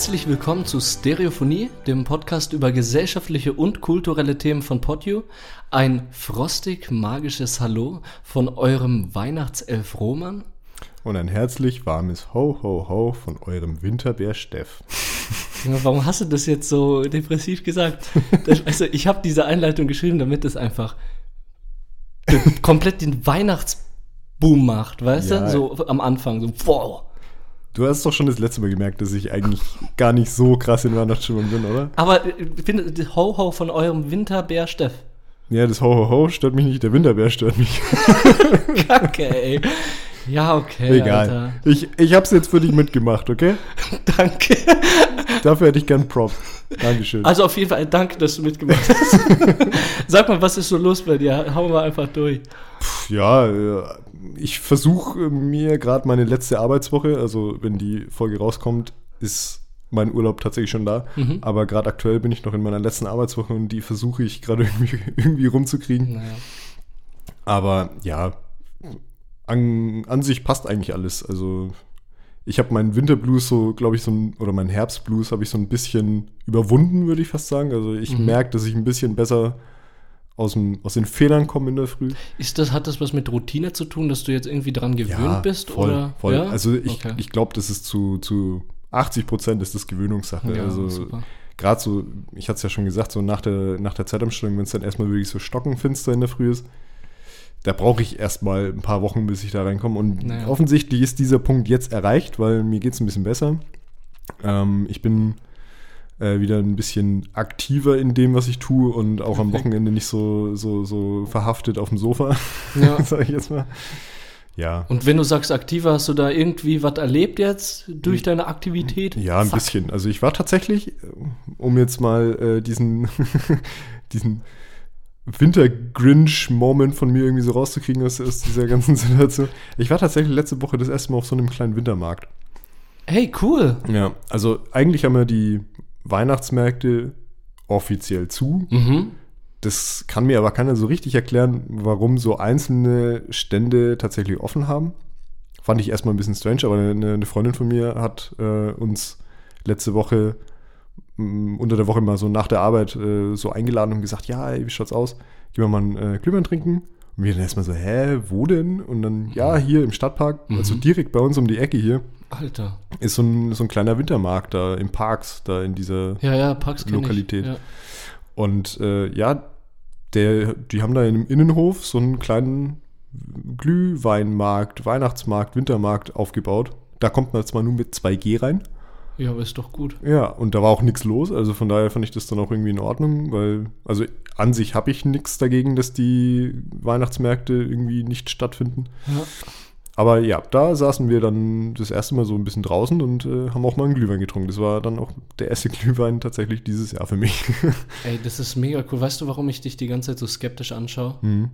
Herzlich willkommen zu Stereophonie, dem Podcast über gesellschaftliche und kulturelle Themen von PodU. Ein frostig magisches Hallo von eurem Weihnachtself Roman. Und ein herzlich warmes Ho Ho Ho von eurem Winterbär Steff. Warum hast du das jetzt so depressiv gesagt? Das, also ich habe diese Einleitung geschrieben, damit es einfach komplett den Weihnachtsboom macht, weißt Ja. du? So am Anfang, so wow. Du hast doch schon das letzte Mal gemerkt, dass ich eigentlich gar nicht so krass in Weihnachtsstimmung bin, oder? Aber äh, ich finde, das Ho Ho von eurem Winterbär Steff. Ja, das Ho Ho Ho stört mich nicht, der Winterbär stört mich. Kacke, ey. Ja, okay. Egal. Alter. Ich, ich hab's jetzt für dich mitgemacht, okay? Danke. Dafür hätte ich gern Props. Dankeschön. Also auf jeden Fall danke, dass du mitgemacht hast. Sag mal, was ist so los bei dir? Hauen wir einfach durch. Ja, äh, ich versuche mir gerade meine letzte Arbeitswoche, also wenn die Folge rauskommt, ist mein Urlaub tatsächlich schon da. Mhm. Aber gerade aktuell bin ich noch in meiner letzten Arbeitswoche und die versuche ich gerade irgendwie, irgendwie rumzukriegen. Naja. Aber ja, an, an sich passt eigentlich alles. Also ich habe meinen Winterblues so, glaube ich, so ein, oder meinen Herbstblues habe ich so ein bisschen überwunden, würde ich fast sagen. Also ich Mhm. merke, dass ich ein bisschen besser aus, dem, aus den Fehlern komme in der Früh. Ist das, hat das was mit Routine zu tun, dass du jetzt irgendwie dran gewöhnt bist? voll, oder? voll. Ja? Also ich, Okay. ich glaube, das ist zu, zu 80 Prozent ist das Gewöhnungssache. ja, also gerade so, ich hatte es ja schon gesagt, so nach der, nach der Zeitumstellung, wenn es dann erstmal wirklich so stockenfinster in der Früh ist, da brauche ich erstmal ein paar Wochen, bis ich da reinkomme. Und Naja. offensichtlich ist dieser Punkt jetzt erreicht, weil mir geht es ein bisschen besser. Ähm, ich bin äh, wieder ein bisschen aktiver in dem, was ich tue und auch am Perfekt. Wochenende nicht so, so, so verhaftet auf dem Sofa, Ja. sage ich jetzt mal. Ja. Und wenn du sagst aktiver, hast du da irgendwie was erlebt jetzt durch deine Aktivität? Ja, ein Fuck. bisschen. Also ich war tatsächlich, äh, um jetzt mal äh, diesen, diesen Winter-Grinch-Moment von mir irgendwie so rauszukriegen aus, aus dieser ganzen Situation. Ich war tatsächlich letzte Woche das erste Mal auf so einem kleinen Wintermarkt. Hey, cool. Ja, also eigentlich haben ja die Weihnachtsmärkte offiziell zu. Mhm. Das kann mir aber keiner so richtig erklären, warum so einzelne Stände tatsächlich offen haben. Fand ich erstmal ein bisschen strange, aber eine, eine Freundin von mir hat äh, uns letzte Woche unter der Woche mal so nach der Arbeit äh, so eingeladen und gesagt, ja, ey, wie schaut's aus? Gehen wir mal einen äh, Glühwein trinken. Und wir dann erstmal so, hä, wo denn? Und dann, ja, hier im Stadtpark, also Mhm. direkt bei uns um die Ecke hier, Alter. ist so ein, so ein kleiner Wintermarkt da im Parks, da in dieser Ja, ja, Lokalität. Ja. Und äh, ja, der, die haben da im Innenhof so einen kleinen Glühweinmarkt, Weihnachtsmarkt, Wintermarkt aufgebaut. Da kommt man zwar nur mit 2G rein. Ja, aber ist doch gut. Ja, und da war auch nichts los. Also von daher fand ich das dann auch irgendwie in Ordnung, weil, also an sich habe ich nichts dagegen, dass die Weihnachtsmärkte irgendwie nicht stattfinden. Ja. Aber ja, da saßen wir dann das erste Mal so ein bisschen draußen und äh, haben auch mal einen Glühwein getrunken. Das war dann auch der erste Glühwein tatsächlich dieses Jahr für mich. Ey, das ist mega cool. Weißt du, warum ich dich die ganze Zeit so skeptisch anschaue? mhm.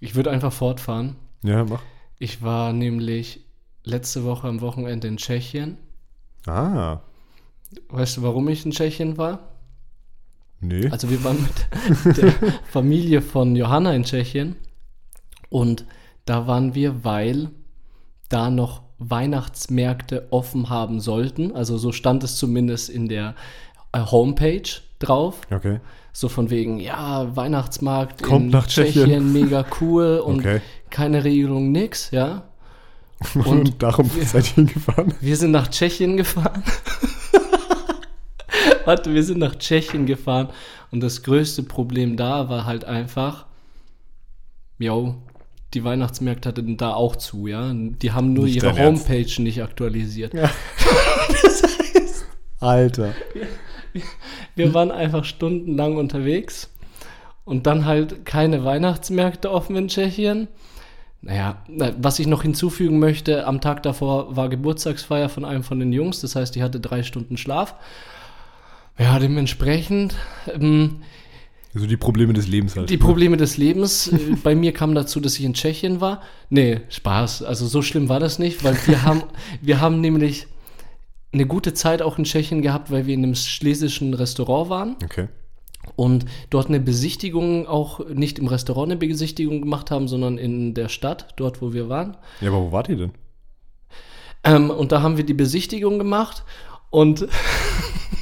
Ich würde einfach fortfahren. Ja, mach. Ich war nämlich letzte Woche am Wochenende in Tschechien. Ah, Weißt du, warum ich in Tschechien war? nee. Also wir waren mit der Familie von Johanna in Tschechien und da waren wir, weil da noch Weihnachtsmärkte offen haben sollten. Also so stand es zumindest in der äh, Homepage drauf. Okay. So von wegen, ja, Weihnachtsmarkt Kommt in nach Tschechien. mega cool und Okay. keine Regelung, nix, ja. Und, Und darum seid ihr hingefahren? Wir sind nach Tschechien gefahren. Warte, wir sind nach Tschechien gefahren und das größte Problem da war halt einfach, yo, die Weihnachtsmärkte hatten da auch zu, ja. Die haben nur Nicht ihre dein Ernst. Homepage nicht aktualisiert. Ja. Alter. Wir waren einfach stundenlang unterwegs und dann halt keine Weihnachtsmärkte offen in Tschechien. Naja, na, was ich noch hinzufügen möchte, am Tag davor war Geburtstagsfeier von einem von den Jungs, das heißt, die hatte drei Stunden Schlaf. Ja, dementsprechend ähm, Also die Probleme des Lebens halt. die Probleme des Lebens. Bei mir kam dazu, dass ich in Tschechien war. Nee, Spaß. Also so schlimm war das nicht, weil wir haben, wir haben nämlich eine gute Zeit auch in Tschechien gehabt, weil wir in einem schlesischen Restaurant waren Okay. Und dort eine Besichtigung auch nicht im Restaurant eine Besichtigung gemacht haben, sondern in der Stadt, dort wo wir waren. Ja, aber wo wart ihr denn? Ähm, und da haben wir die Besichtigung gemacht Und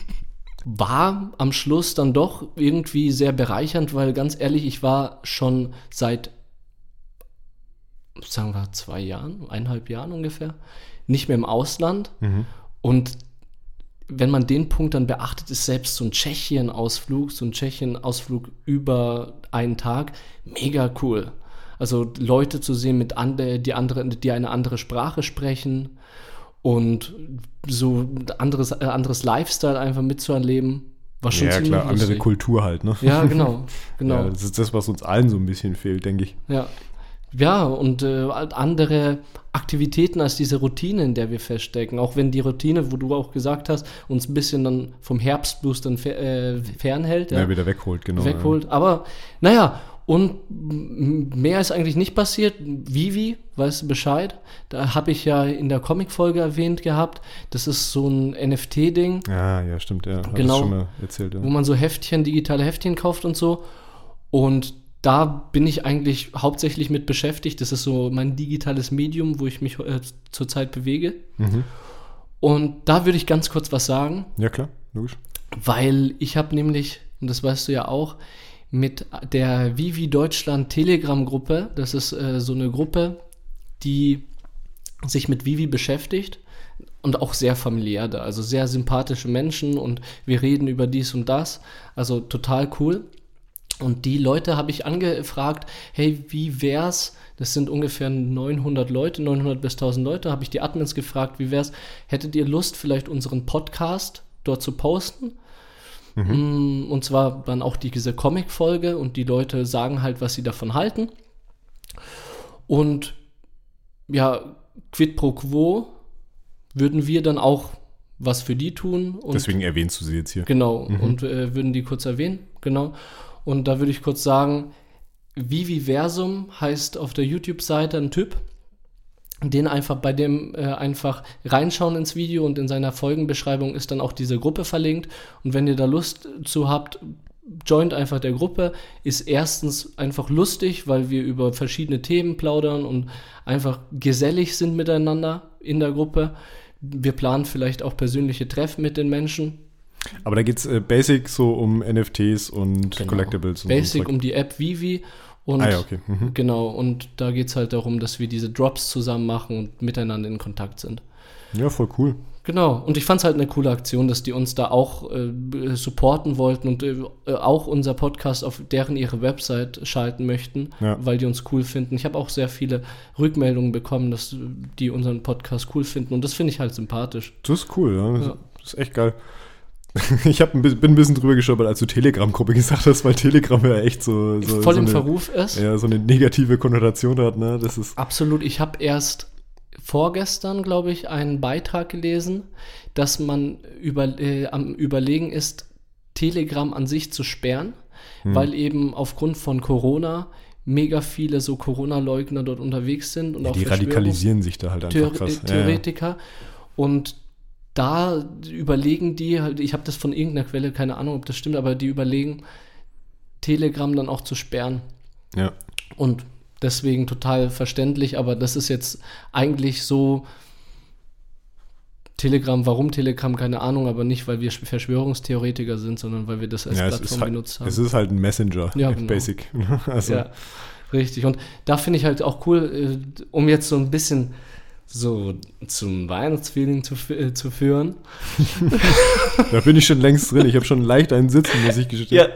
war am Schluss dann doch irgendwie sehr bereichernd, weil ganz ehrlich, ich war schon seit, sagen wir, zwei Jahren, eineinhalb Jahren ungefähr, nicht mehr im Ausland. Und wenn man den Punkt dann beachtet, ist selbst so ein Tschechien-Ausflug, so ein Tschechien-Ausflug über einen Tag mega cool. Also Leute zu sehen, mit ande, die, andere, die eine andere Sprache sprechen und so anderes, äh, anderes Lifestyle einfach mitzuerleben, war schon Ja, ziemlich klar, andere lustig. Kultur halt, ne? Ja, genau, genau. Ja, das ist das, was uns allen so ein bisschen fehlt, denke ich. Ja. Ja, und äh, halt andere Aktivitäten als diese Routine, in der wir feststecken. Auch wenn die Routine, wo du auch gesagt hast, uns ein bisschen dann vom Herbstblues dann fer äh, fernhält. Ja, wieder wegholt, genau. wegholt. Aber naja, und mehr ist eigentlich nicht passiert. Vivi, weißt du Bescheid? Da habe ich ja in der Comic-Folge erwähnt gehabt. Das ist so ein NFT-Ding, Ja, ja, stimmt, ja. Hat Genau. schon mal erzählt, ja. wo man so Heftchen, digitale Heftchen kauft und so. Und da bin ich eigentlich hauptsächlich mit beschäftigt. Das ist so mein digitales Medium, wo ich mich äh, zurzeit bewege. Mhm. Und da würde ich ganz kurz was sagen. Ja, klar, logisch. Weil ich habe nämlich, und das weißt du ja auch, mit der Vivi Deutschland Telegram-Gruppe, das ist äh, so eine Gruppe, die sich mit Vivi beschäftigt und auch sehr familiär da, also sehr sympathische Menschen und wir reden über dies und das, also total cool. Und die Leute habe ich angefragt, hey, wie wär's? Das sind ungefähr 900 Leute, 900 bis 1000 Leute, habe ich die Admins gefragt, wie wär's? Hättet ihr Lust, vielleicht unseren Podcast dort zu posten? Mm, Und zwar dann auch die, diese Comic-Folge und die Leute sagen halt, was sie davon halten. Und ja, quid pro quo würden wir dann auch was für die tun. Und Deswegen erwähnst du sie jetzt hier. Genau, und äh, würden die kurz erwähnen, genau. Und da würde ich kurz sagen, Viviversum heißt auf der YouTube-Seite ein Typ, den einfach bei dem äh, einfach reinschauen ins Video und in seiner Folgenbeschreibung ist dann auch diese Gruppe verlinkt. Und wenn ihr da Lust zu habt, joint einfach der Gruppe. Ist erstens einfach lustig, weil wir über verschiedene Themen plaudern und einfach gesellig sind miteinander in der Gruppe. Wir planen vielleicht auch persönliche Treffen mit den Menschen. Aber da geht es äh, basic so um NFTs und Genau. Collectibles und Basic so. um die App Vivi. Und Ah ja, okay. Mhm. genau, und da geht es halt darum, dass wir diese Drops zusammen machen und miteinander in Kontakt sind. Ja, voll cool. Genau, und ich fand es halt eine coole Aktion, dass die uns da auch äh, supporten wollten und äh, auch unser Podcast auf deren ihre Website schalten möchten, Ja. weil die uns cool finden. Ich habe auch sehr viele Rückmeldungen bekommen, dass äh, die unseren Podcast cool finden und das finde ich halt sympathisch. Das ist cool, ja. Das, Ja. das ist echt geil. Ich hab ein bisschen, bin ein bisschen drüber gestolpert, als du Telegram-Gruppe gesagt hast, weil Telegram ja echt so, so, Voll so, im eine, Verruf ist. ja, so eine negative Konnotation hat. Ne? Das ist Absolut. Ich habe erst vorgestern, glaube ich, einen Beitrag gelesen, dass man über, äh, am Überlegen ist, Telegram an sich zu sperren, Hm. weil eben aufgrund von Corona mega viele so Corona-Leugner dort unterwegs sind und ja, auch die radikalisieren sich da halt einfach Theor krass. äh, Theoretiker. Und da überlegen die, halt, ich habe das von irgendeiner Quelle, keine Ahnung, ob das stimmt, aber die überlegen, Telegram dann auch zu sperren. Ja. Und deswegen total verständlich, aber das ist jetzt eigentlich so Telegram, warum Telegram, keine Ahnung, aber nicht, weil wir Verschwörungstheoretiker sind, sondern weil wir das als ja Plattform halt, benutzt haben. es ist halt ein Messenger, Ja, genau. basic. Also, ja, richtig. Und da finde ich halt auch cool, äh, um jetzt so ein bisschen so zum Weihnachtsfeeling zu, äh, zu führen. Da bin ich schon längst drin. Ich habe schon leicht einen Sitzen, muss ich gestehen. Ja,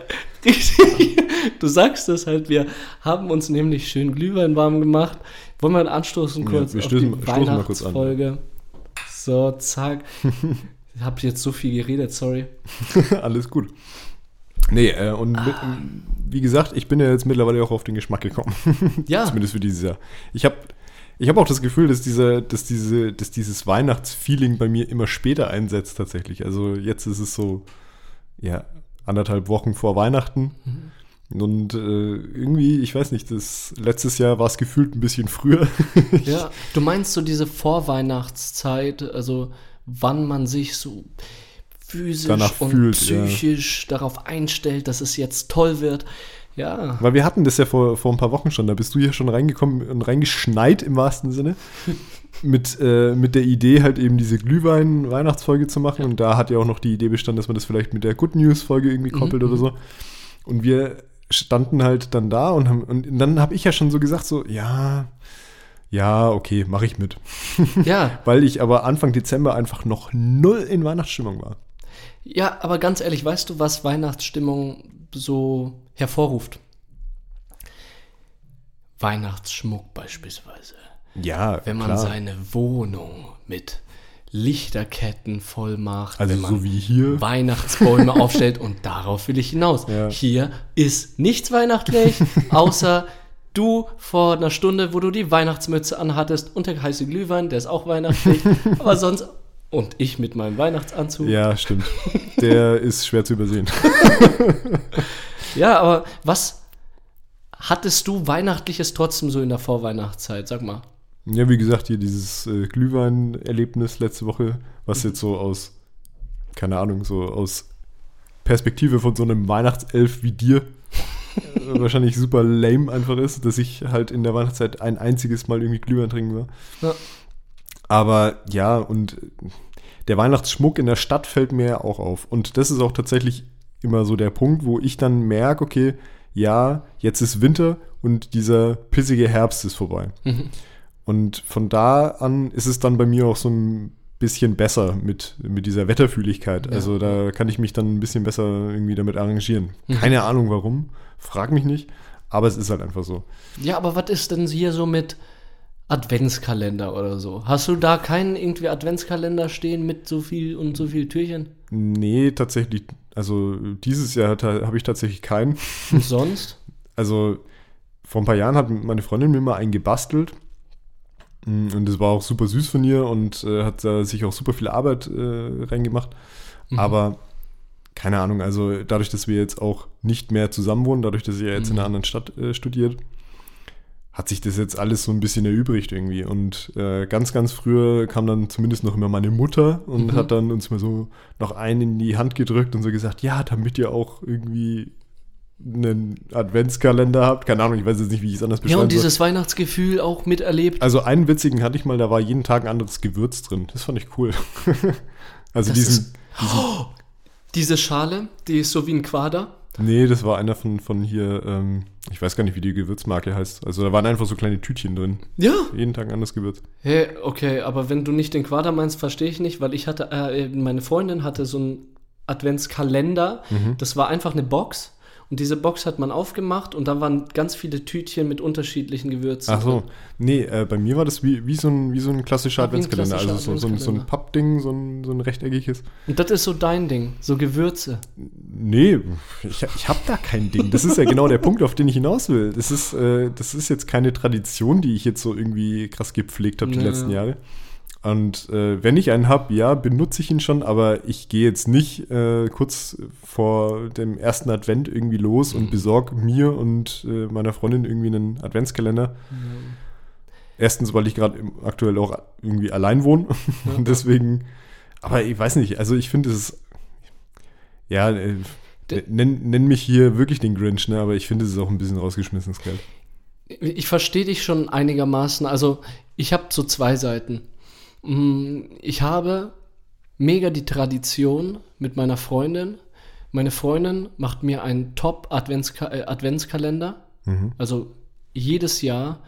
richtig. Du sagst das halt, wir haben uns nämlich schön Glühwein warm gemacht. Wollen wir anstoßen Ja, kurz wir auf stoßen- die stoßen mal kurz an. Weihnachtsfolge? So, zack. Ich habe jetzt so viel geredet, sorry. Alles gut. Nee, äh, und mit, wie gesagt, ich bin ja jetzt mittlerweile auch auf den Geschmack gekommen. Ja, Zumindest für dieses Jahr. Ich habe ich hab auch das Gefühl, dass, dieser, dass, diese, dass dieses Weihnachtsfeeling bei mir immer später einsetzt tatsächlich. Also jetzt ist es so, ja, anderthalb Wochen vor Weihnachten. Und äh, irgendwie, ich weiß nicht, das, letztes Jahr war es gefühlt ein bisschen früher. ja. Du meinst so diese Vorweihnachtszeit, also wann man sich so physisch Danach und fühlt, ja. psychisch darauf einstellt, dass es jetzt toll wird. Ja. Weil wir hatten das ja vor, vor ein paar Wochen schon. Da bist du hier schon reingekommen und reingeschneit im wahrsten Sinne. mit, äh, mit der Idee, halt eben diese Glühwein-Weihnachtsfolge zu machen. Und da hat ja auch noch die Idee bestanden, dass man das vielleicht mit der Good News-Folge irgendwie koppelt Mhm. oder so. Und wir standen halt dann da und, haben, und dann habe ich ja schon so gesagt, so, ja, ja, okay, mache ich mit. Ja, Weil ich aber Anfang Dezember einfach noch null in Weihnachtsstimmung war. ja, aber ganz ehrlich, weißt du, was Weihnachtsstimmung so hervorruft? Weihnachtsschmuck beispielsweise. Ja, Wenn man klar. seine Wohnung mit Lichterketten voll macht, Also wenn man so wie hier. Weihnachtsbäume aufstellt und darauf will ich hinaus. Ja. Hier ist nichts weihnachtlich, außer du vor einer Stunde, wo du die Weihnachtsmütze anhattest und der heiße Glühwein, der ist auch weihnachtlich, aber sonst und ich mit meinem Weihnachtsanzug. Ja, stimmt. Der ist schwer zu übersehen. Ja, aber was hattest du Weihnachtliches trotzdem so in der Vorweihnachtszeit? Sag mal. Ja, wie gesagt, hier dieses äh, Glühwein-Erlebnis letzte Woche, was jetzt so aus, keine Ahnung, so aus Perspektive von so einem Weihnachtself wie dir wahrscheinlich super lame einfach ist, dass ich halt in der Weihnachtszeit ein einziges Mal irgendwie Glühwein trinken war. Ja. Aber ja, und der Weihnachtsschmuck in der Stadt fällt mir ja auch auf. Und das ist auch tatsächlich immer so der Punkt, wo ich dann merke, okay, ja, jetzt ist Winter und dieser pissige Herbst ist vorbei. Und von da an ist es dann bei mir auch so ein bisschen besser mit, mit dieser Wetterfühligkeit. Ja. Also da kann ich mich dann ein bisschen besser irgendwie damit arrangieren. Keine Ahnung warum, frag mich nicht, aber es ist halt einfach so. Ja, aber was ist denn hier so mit Adventskalender oder so? Hast du da keinen irgendwie Adventskalender stehen mit so viel und so viel Türchen? Nee, tatsächlich, also dieses Jahr habe ich tatsächlich keinen. Und sonst? Also vor ein paar Jahren hat meine Freundin mir mal einen gebastelt. Mm, Und das war auch super süß von ihr und äh, hat da sich auch super viel Arbeit äh, reingemacht. Aber keine Ahnung, also dadurch, dass wir jetzt auch nicht mehr zusammen wohnen, dadurch, dass ja jetzt in einer anderen Stadt äh, studiert, hat sich das jetzt alles so ein bisschen erübrigt irgendwie. Und äh, ganz, ganz früher kam dann zumindest noch immer meine Mutter und Mhm. hat dann uns mal so noch einen in die Hand gedrückt und so gesagt, ja, damit ihr auch irgendwie einen Adventskalender habt. Keine Ahnung, ich weiß jetzt nicht, wie ich es anders Ja, beschreiben und soll. dieses Weihnachtsgefühl auch miterlebt. Also einen witzigen hatte ich mal, da war jeden Tag ein anderes Gewürz drin. Das fand ich cool. also Das diesen, ist- Diese Schale, die ist so wie ein Quader. Nee, das war einer von, von hier, ähm, ich weiß gar nicht, wie die Gewürzmarke heißt. Also da waren einfach so kleine Tütchen drin. Ja. Jeden Tag ein anderes Gewürz. Hey, okay, aber wenn du nicht den Quader meinst, verstehe ich nicht, weil ich hatte, äh, meine Freundin hatte so einen Adventskalender. Mhm. Das war einfach eine Box. Und diese Box hat man aufgemacht und da waren ganz viele Tütchen mit unterschiedlichen Gewürzen. Ach so, drin. nee, äh, bei mir war das wie, wie, so, ein, wie so ein klassischer Adventskalender. klassischer also so, so, ein- so ein. Pappding, so ein, so ein rechteckiges. Und das ist so dein Ding, so Gewürze. Nee, ich, ich habe da kein Ding. Das ist ja genau der Punkt, auf den ich hinaus will. Das ist, äh, das ist jetzt keine Tradition, die ich jetzt so irgendwie krass gepflegt habe die Ja. letzten Jahre. Und äh, wenn ich einen habe, ja, benutze ich ihn schon, aber ich gehe jetzt nicht äh, kurz vor dem ersten Advent irgendwie los und besorge mir und äh, meiner Freundin irgendwie einen Adventskalender. Erstens, weil ich gerade aktuell auch irgendwie allein wohne. Und deswegen, aber ich weiß nicht, also ich finde es ja, äh, nenn, nenn mich hier wirklich den Grinch, ne, aber ich finde es ist auch ein bisschen rausgeschmissenes Geld. Ich verstehe dich schon einigermaßen. Also, ich habe so zwei Seiten. Mm, Ich habe mega die Tradition mit meiner Freundin. Meine Freundin macht mir einen Top-Adventskalender. Also jedes Jahr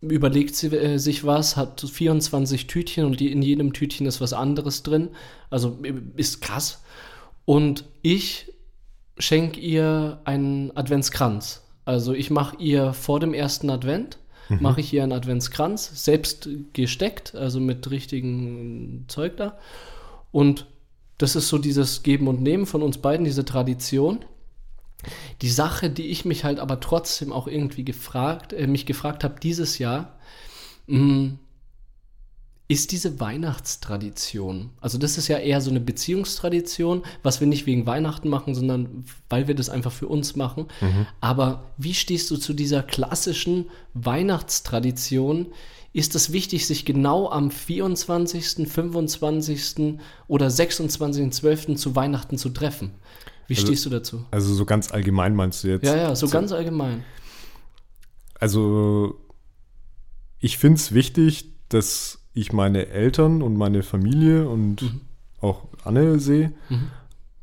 überlegt sie äh, sich was, hat 24 Tütchen und die, in jedem Tütchen ist was anderes drin. Also äh, ist krass. Und ich schenke ihr einen Adventskranz. Also ich mache ihr vor dem ersten Advent, mache ich ihr einen Adventskranz, selbst gesteckt, also mit richtigem Zeug da. Und das ist so dieses Geben und Nehmen von uns beiden, diese Tradition. Die Sache, die ich mich halt aber trotzdem auch irgendwie gefragt, äh, mich gefragt habe dieses Jahr, mh, ist diese Weihnachtstradition, also das ist ja eher so eine Beziehungstradition, was wir nicht wegen Weihnachten machen, sondern weil wir das einfach für uns machen. Aber wie stehst du zu dieser klassischen Weihnachtstradition? Ist es wichtig, sich genau am 24., 25. oder 26.12. zu Weihnachten zu treffen? Wie Also- stehst du dazu? Also so ganz allgemein meinst du jetzt? Ja, ja, so ganz allgemein. Also ich finde es wichtig, dass ich meine Eltern und meine Familie und Mhm. auch Anne sehe. Mhm.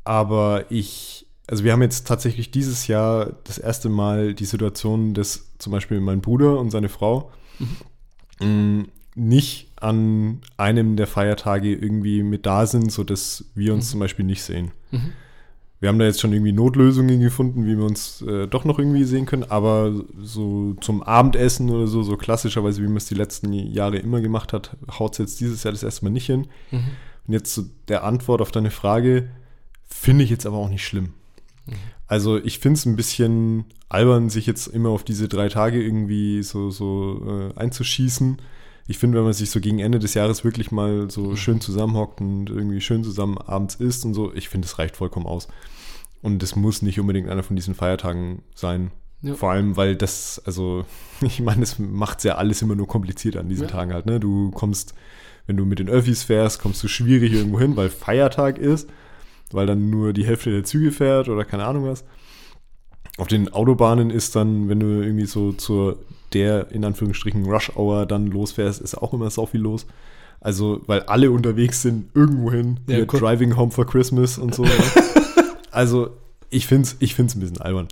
Aber ich, also wir haben jetzt tatsächlich dieses Jahr das erste Mal die Situation, dass zum Beispiel mein Bruder und seine Frau mh, nicht an einem der Feiertage irgendwie mit da sind, sodass wir uns Mhm. zum Beispiel nicht sehen. Wir haben da jetzt schon irgendwie Notlösungen gefunden, wie wir uns äh, doch noch irgendwie sehen können, aber so zum Abendessen oder so, so klassischerweise, wie man es die letzten Jahre immer gemacht hat, haut es jetzt dieses Jahr das erste Mal nicht hin. Mhm. Und jetzt zu der Antwort auf deine Frage, finde ich jetzt aber auch nicht schlimm. Mhm. Also ich finde es ein bisschen albern, sich jetzt immer auf diese drei Tage irgendwie so, so äh, einzuschießen. Ich finde, wenn man sich so gegen Ende des Jahres wirklich mal so Mhm. schön zusammenhockt und irgendwie schön zusammen abends isst und so, ich finde, das reicht vollkommen aus. Und das muss nicht unbedingt einer von diesen Feiertagen sein. Ja. Vor allem, weil das, also, ich meine, das macht ja alles immer nur kompliziert an diesen Ja. Tagen halt. Ne? Du kommst, wenn du mit den Öffis fährst, kommst du schwierig irgendwo hin, weil Feiertag ist, weil dann nur die Hälfte der Züge fährt oder keine Ahnung was. Auf den Autobahnen ist dann, wenn du irgendwie so zur der in Anführungsstrichen Rush Hour dann losfährst, ist auch immer so viel los. Also, weil alle unterwegs sind, irgendwohin, Ja, cool. Driving Home for Christmas und so. ne? also, ich finde es ich find's ein bisschen albern.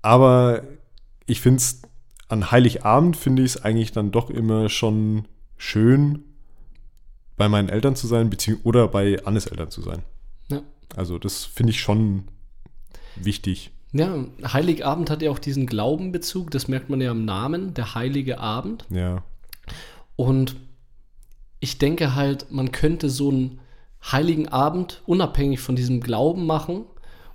Aber ich finde es an Heiligabend, finde ich es eigentlich dann doch immer schon schön, bei meinen Eltern zu sein, oder bei Annes Eltern zu sein. Ja. Also, das finde ich schon wichtig. Ja, Heiligabend hat ja auch diesen Glaubenbezug, das merkt man ja im Namen, der Heilige Abend. Ja. Und ich denke halt, man könnte so einen Heiligen Abend unabhängig von diesem Glauben machen.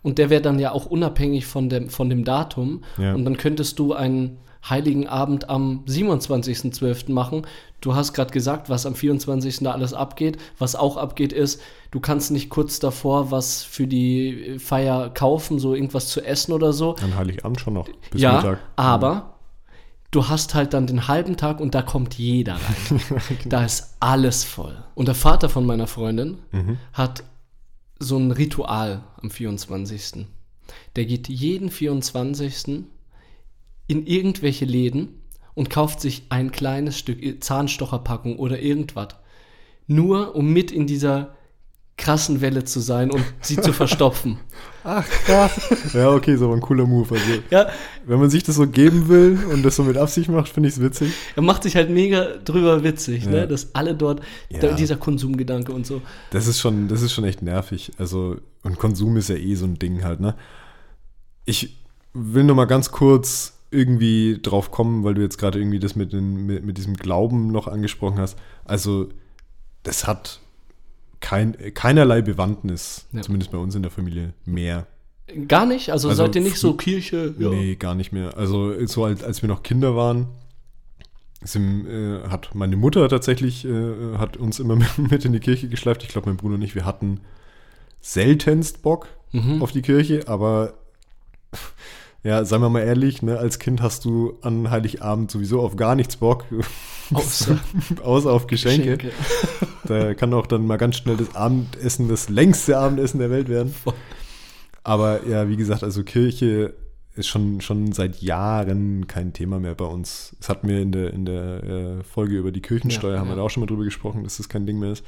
Und der wäre dann ja auch unabhängig von dem, von dem Datum. Ja. Und dann könntest du einen Heiligen Abend am 27.12. machen. Du hast gerade gesagt, was am 24. da alles abgeht. Was auch abgeht ist, du kannst nicht kurz davor was für die Feier kaufen, so irgendwas zu essen oder so. An Heiligabend schon noch. Bis ja, Mittag. aber du hast halt dann den halben Tag und da kommt jeder rein. da ist alles voll. Und der Vater von meiner Freundin Mhm. hat so ein Ritual am 24. Der geht jeden 24. in irgendwelche Läden und kauft sich ein kleines Stück Zahnstocherpackung oder irgendwas. Nur um mit in dieser krassen Welle zu sein und sie zu verstopfen. Ach, krass. ja, okay, ist aber ein cooler Move. Also, Ja, wenn man sich das so geben will und das so mit Absicht macht, finde ich es witzig. Er macht sich halt mega drüber witzig, Ja. ne? dass alle dort, Ja. da, dieser Konsumgedanke und so. Das ist schon, das ist schon echt nervig. Also, und Konsum ist ja eh so ein Ding halt, ne? Ich will noch mal ganz kurz irgendwie drauf kommen, weil du jetzt gerade irgendwie das mit, den, mit, mit diesem Glauben noch angesprochen hast. Also, das hat kein, keinerlei Bewandtnis, Ja. zumindest bei uns in der Familie, mehr. Gar nicht? Also, Also seid ihr nicht so Kirche? Ja. Nee, gar nicht mehr. Also so als, als wir noch Kinder waren, sind, äh, hat meine Mutter tatsächlich, äh, hat uns immer mit, mit in die Kirche geschleift. Ich glaube, mein Bruder und ich, wir hatten seltenst Bock Mhm. auf die Kirche, aber ja, seien wir mal ehrlich, ne, als Kind hast du an Heiligabend sowieso auf gar nichts Bock, Außer außer auf Geschenke. Geschenke. Da kann auch dann mal ganz schnell das Abendessen, das längste Abendessen der Welt werden. Aber ja, wie gesagt, also Kirche ist schon, schon seit Jahren kein Thema mehr bei uns. Das hatten wir in der, in der äh, Folge über die Kirchensteuer, Ja, haben wir ja. da auch schon mal drüber gesprochen, dass das kein Ding mehr ist.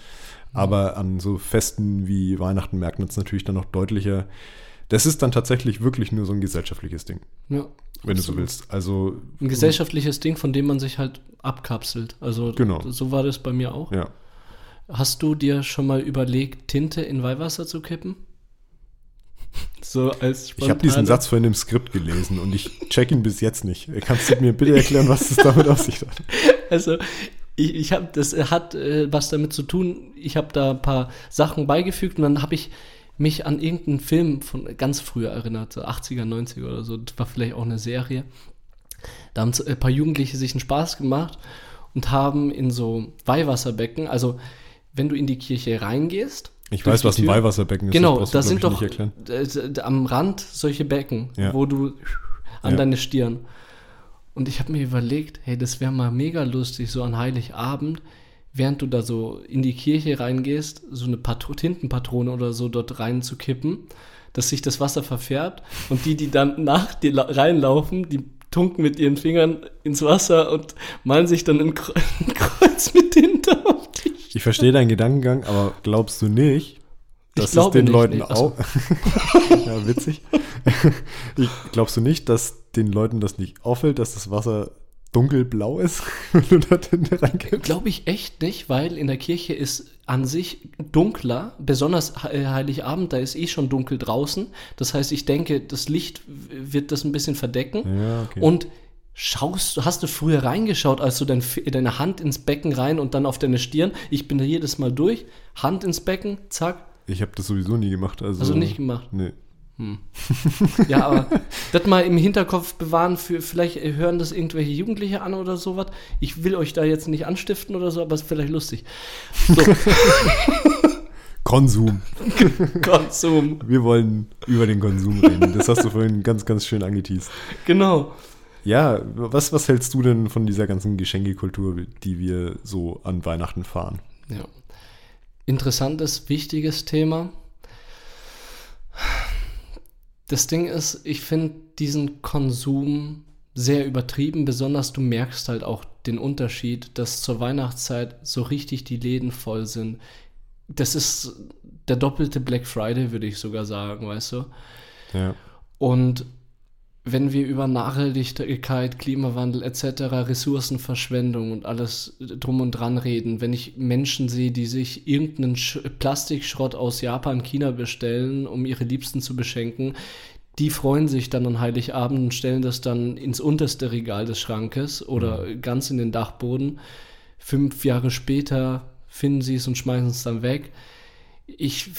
Aber an so Festen wie Weihnachten merkt man es natürlich dann noch deutlicher. Das ist dann tatsächlich wirklich nur so ein gesellschaftliches Ding, Ja, wenn du so willst. Also, Ein gesellschaftliches Ding, von dem man sich halt abkapselt. Also, Genau. so war das bei mir auch. ja. Hast du dir schon mal überlegt, Tinte in Weihwasser zu kippen? So als Ich habe diesen spontane- Satz vorhin im Skript gelesen und ich check ihn bis jetzt nicht. Kannst du mir bitte erklären, was das damit auf sich hat? Also, ich, ich habe, das hat äh, was damit zu tun. Ich habe da ein paar Sachen beigefügt und dann habe ich mich an irgendeinen Film von ganz früher erinnert, so 80er, 90er oder so. Das war vielleicht auch eine Serie. Da haben ein paar Jugendliche sich einen Spaß gemacht und haben in so Weihwasserbecken, also wenn du in die Kirche reingehst. Ich weiß, was ein Weihwasserbecken ist. Genau, das du, sind doch am Rand solche Becken, Ja. wo du an Ja. deine Stirn. Und ich habe mir überlegt, hey, das wäre mal mega lustig, so an Heiligabend, während du da so in die Kirche reingehst, so eine Patro Tintenpatrone oder so dort reinzukippen, dass sich das Wasser verfärbt und die, die dann nach dir la- reinlaufen, die tunken mit ihren Fingern ins Wasser und malen sich dann ein, Kre- ein Kreuz mit hinter auf die Ich verstehe deinen Gedankengang, aber glaubst du nicht, dass es den nicht, Leuten nee. Auch. ja, witzig. ich, glaubst du nicht, dass den Leuten das nicht auffällt, dass das Wasser dunkelblau ist, wenn du da Tinte reingibst? Glaube ich echt nicht, weil in der Kirche ist an sich dunkler, besonders He- Heiligabend, da ist eh schon dunkel draußen. Das heißt, ich denke, das Licht wird das ein bisschen verdecken. Ja, okay. Und schaust, hast du früher reingeschaut, als du dein, deine Hand ins Becken rein und dann auf deine Stirn? Ich bin da jedes Mal durch, Hand ins Becken, zack. ich habe das sowieso nie gemacht. Also, Also nicht gemacht. Nee. Ja, aber das mal im Hinterkopf bewahren, für, vielleicht hören das irgendwelche Jugendliche an oder sowas. Ich will euch da jetzt nicht anstiften oder so, aber es ist vielleicht lustig. So, Konsum. Konsum. Wir wollen über den Konsum reden. Das hast du vorhin ganz, ganz schön angeteased. Genau. Ja, was, was hältst du denn von dieser ganzen Geschenkekultur, die wir so an Weihnachten fahren? Ja. Interessantes, wichtiges Thema. Das Ding ist, ich finde diesen Konsum sehr übertrieben, besonders du merkst halt auch den Unterschied, dass zur Weihnachtszeit so richtig die Läden voll sind. Das ist der doppelte Black Friday, würde ich sogar sagen, weißt du? Ja. Und wenn wir über Nachhaltigkeit, Klimawandel etc., Ressourcenverschwendung und alles drum und dran reden, wenn ich Menschen sehe, die sich irgendeinen Sch Plastikschrott aus Japan, China bestellen, um ihre Liebsten zu beschenken, die freuen sich dann an Heiligabend und stellen das dann ins unterste Regal des Schrankes oder ganz in den Dachboden. Fünf Jahre später finden sie es und schmeißen es dann weg. Ich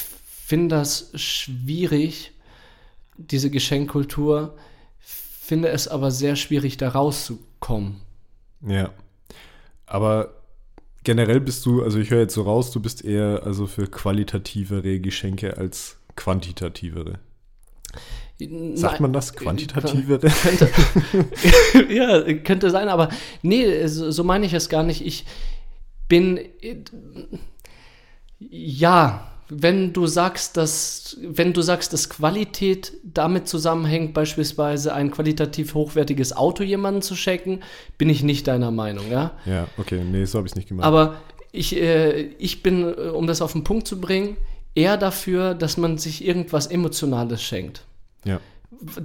finde das schwierig, diese Geschenkkultur, finde es aber sehr schwierig, da rauszukommen. Ja. Aber generell bist du, also ich höre jetzt so raus, du bist eher also für qualitativere Geschenke als quantitativere. Sagt man das? Quantitativere? Könnte, ja, könnte sein, aber nee, so, so meine ich es gar nicht. Ich bin, ja, wenn du sagst, dass, wenn du sagst, dass Qualität damit zusammenhängt, beispielsweise ein qualitativ hochwertiges Auto jemandem zu schenken, bin ich nicht deiner Meinung, ja. Ja, okay, nee, so habe ich es nicht gemacht. Aber ich, äh, ich bin, äh, um das auf den Punkt zu bringen, eher dafür, dass man sich irgendwas Emotionales schenkt. ja.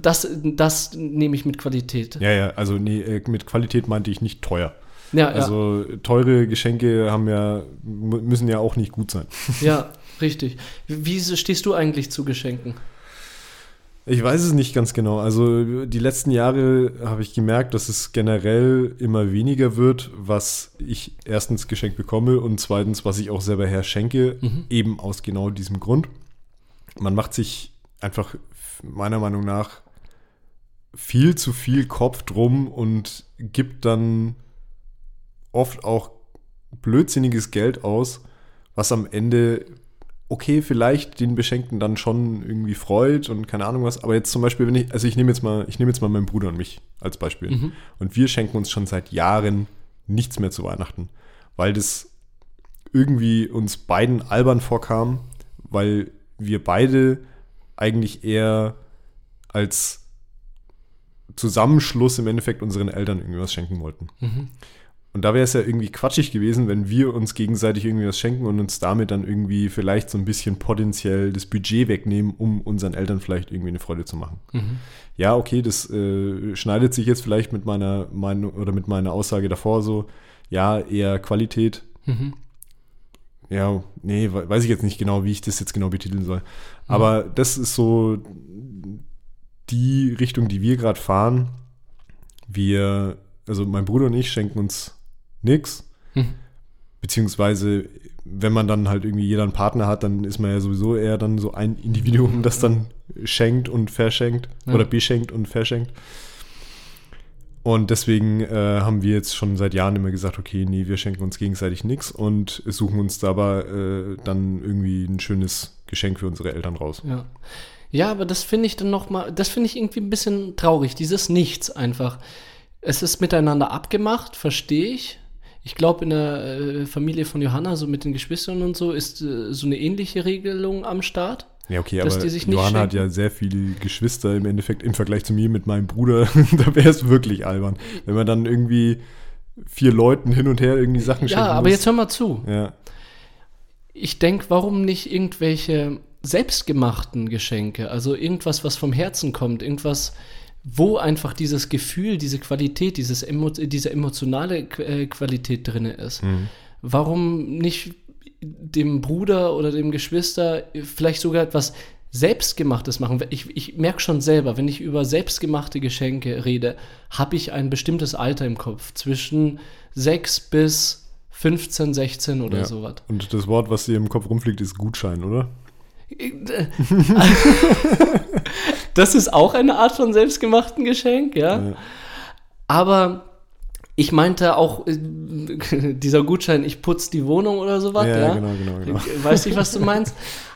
Das, das nehme ich mit Qualität. Ja, ja, also nee, äh, mit Qualität meinte ich nicht teuer. Ja, Also teure Geschenke haben ja, müssen ja auch nicht gut sein. ja, ja, richtig. Wie stehst du eigentlich zu Geschenken? Ich weiß es nicht ganz genau. Also die letzten Jahre habe ich gemerkt, dass es generell immer weniger wird, was ich erstens geschenkt bekomme und zweitens, was ich auch selber herschenke, eben aus genau diesem Grund. Man macht sich einfach meiner Meinung nach viel zu viel Kopf drum und gibt dann oft auch blödsinniges Geld aus, was am Ende okay, vielleicht den Beschenkten dann schon irgendwie freut und keine Ahnung was. Aber jetzt zum Beispiel, wenn ich, also ich nehme jetzt mal, ich nehme jetzt mal meinen Bruder und mich als Beispiel. Mhm. Und wir schenken uns schon seit Jahren nichts mehr zu Weihnachten, weil das irgendwie uns beiden albern vorkam, weil wir beide eigentlich eher als Zusammenschluss im Endeffekt unseren Eltern irgendwie was schenken wollten. Mhm. Und da wäre es ja irgendwie quatschig gewesen, wenn wir uns gegenseitig irgendwie was schenken und uns damit dann irgendwie vielleicht so ein bisschen potenziell das Budget wegnehmen, um unseren Eltern vielleicht irgendwie eine Freude zu machen. Mhm. Ja, okay, das äh, schneidet sich jetzt vielleicht mit meiner Meinung oder mit meiner Aussage davor so, ja, eher Qualität. Mhm. Ja, nee, we- weiß ich jetzt nicht genau, wie ich das jetzt genau betiteln soll. Aber das ist so die Richtung, die wir gerade fahren. Wir, also mein Bruder und ich schenken uns nichts. Mhm. Beziehungsweise, wenn man dann halt irgendwie jeder einen Partner hat, dann ist man ja sowieso eher dann so ein Individuum, das dann schenkt und verschenkt Ja. oder beschenkt und verschenkt. Und deswegen äh, haben wir jetzt schon seit Jahren immer gesagt, okay, nee, wir schenken uns gegenseitig nichts und suchen uns dabei äh, dann irgendwie ein schönes Geschenk für unsere Eltern raus. Ja. Ja, aber das finde ich dann nochmal, das finde ich irgendwie ein bisschen traurig, dieses Nichts einfach. Es ist miteinander abgemacht, verstehe ich. Ich glaube, in der äh, Familie von Johanna, so mit den Geschwistern und so, ist äh, so eine ähnliche Regelung am Start. Ja, okay, dass aber die sich nicht Johanna hat ja sehr viele Geschwister im Endeffekt im Vergleich zu mir mit meinem Bruder. da wäre es wirklich albern. Wenn man dann irgendwie vier Leuten hin und her irgendwie Sachen Ja, schenken aber muss. jetzt hör mal zu. Ja, Ich denke, warum nicht irgendwelche selbstgemachten Geschenke? Also irgendwas, was vom Herzen kommt, irgendwas, wo einfach dieses Gefühl, diese Qualität, dieses emo diese emotionale äh, Qualität drin ist. Warum nicht dem Bruder oder dem Geschwister vielleicht sogar etwas Selbstgemachtes machen? Ich, ich merke schon selber, wenn ich über selbstgemachte Geschenke rede, habe ich ein bestimmtes Alter im Kopf. Zwischen 6 bis 15, 16 oder ja. sowas. Und das Wort, was dir im Kopf rumfliegt, ist Gutschein, oder? Das ist auch eine Art von selbstgemachten Geschenk, ja. Ja. Aber ich meinte auch, äh, dieser Gutschein, ich putze die Wohnung oder sowas, Ja, ja. genau, genau, genau. Ich Weiß nicht, was du meinst.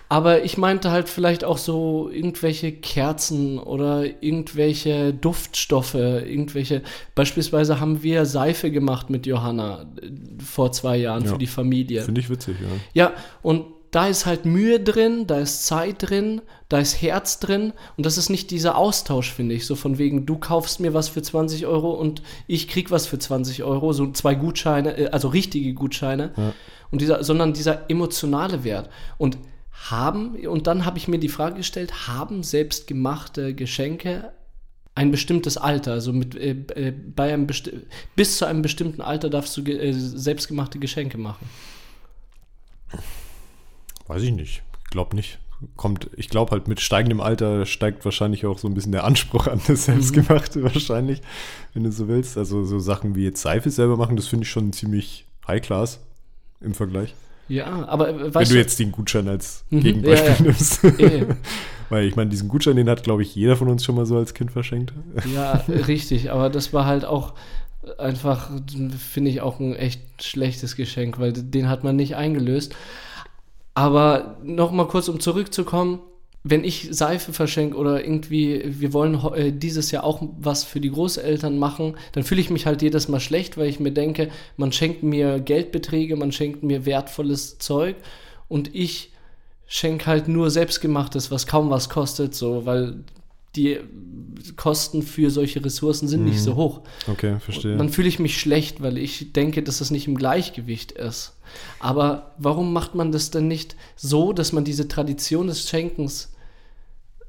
Aber ich meinte halt vielleicht auch so irgendwelche Kerzen oder irgendwelche Duftstoffe, irgendwelche. Beispielsweise haben wir Seife gemacht mit Johanna äh, vor zwei Jahren Ja. für die Familie. Finde ich witzig, ja. Ja, und da ist halt Mühe drin, da ist Zeit drin, da ist Herz drin und das ist nicht dieser Austausch, finde ich. So von wegen, du kaufst mir was für 20 Euro und ich krieg was für 20 Euro, so zwei Gutscheine, äh, also richtige Gutscheine, Ja. und dieser, sondern dieser emotionale Wert. Und haben, und dann habe ich mir die Frage gestellt, haben selbstgemachte Geschenke ein bestimmtes Alter, also mit, äh, äh, bei einem besti- bis zu einem bestimmten Alter darfst du ge äh, selbstgemachte Geschenke machen. Weiß ich nicht. Glaub nicht. Kommt, ich glaube halt mit steigendem Alter steigt wahrscheinlich auch so ein bisschen der Anspruch an das Selbstgemachte wahrscheinlich, wenn du so willst. Also so Sachen wie jetzt Seife selber machen, das finde ich schon ziemlich High Class im Vergleich. Ja, aber äh, wenn du jetzt den Gutschein als Mhm, Gegenbeispiel ja, ja. nimmst. Weil ich meine, diesen Gutschein, den hat, glaube ich, jeder von uns schon mal so als Kind verschenkt. ja, richtig, aber das war halt auch einfach, finde ich, auch ein echt schlechtes Geschenk, weil den hat man nicht eingelöst. Aber nochmal kurz, um zurückzukommen, wenn ich Seife verschenke oder irgendwie, wir wollen äh, dieses Jahr auch was für die Großeltern machen, dann fühle ich mich halt jedes Mal schlecht, weil ich mir denke, man schenkt mir Geldbeträge, man schenkt mir wertvolles Zeug und ich schenke halt nur selbstgemachtes, was kaum was kostet, so, weil die Kosten für solche Ressourcen sind nicht Mhm. so hoch. Okay, verstehe. Dann fühle ich mich schlecht, weil ich denke, dass es nicht im Gleichgewicht ist. Aber warum macht man das denn nicht so, dass man diese Tradition des Schenkens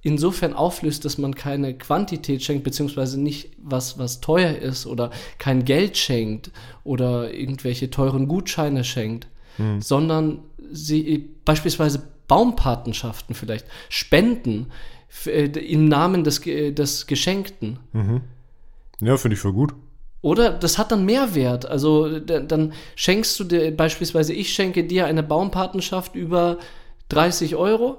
insofern auflöst, dass man keine Quantität schenkt, beziehungsweise nicht was, was teuer ist oder kein Geld schenkt oder irgendwelche teuren Gutscheine schenkt, sondern sie beispielsweise Baumpatenschaften vielleicht, Spenden im Namen des, Ge- des Geschenkten. ja, finde ich voll gut. Oder das hat dann Mehrwert. Also da- dann schenkst du dir, beispielsweise ich schenke dir eine Baumpatenschaft über 30 Euro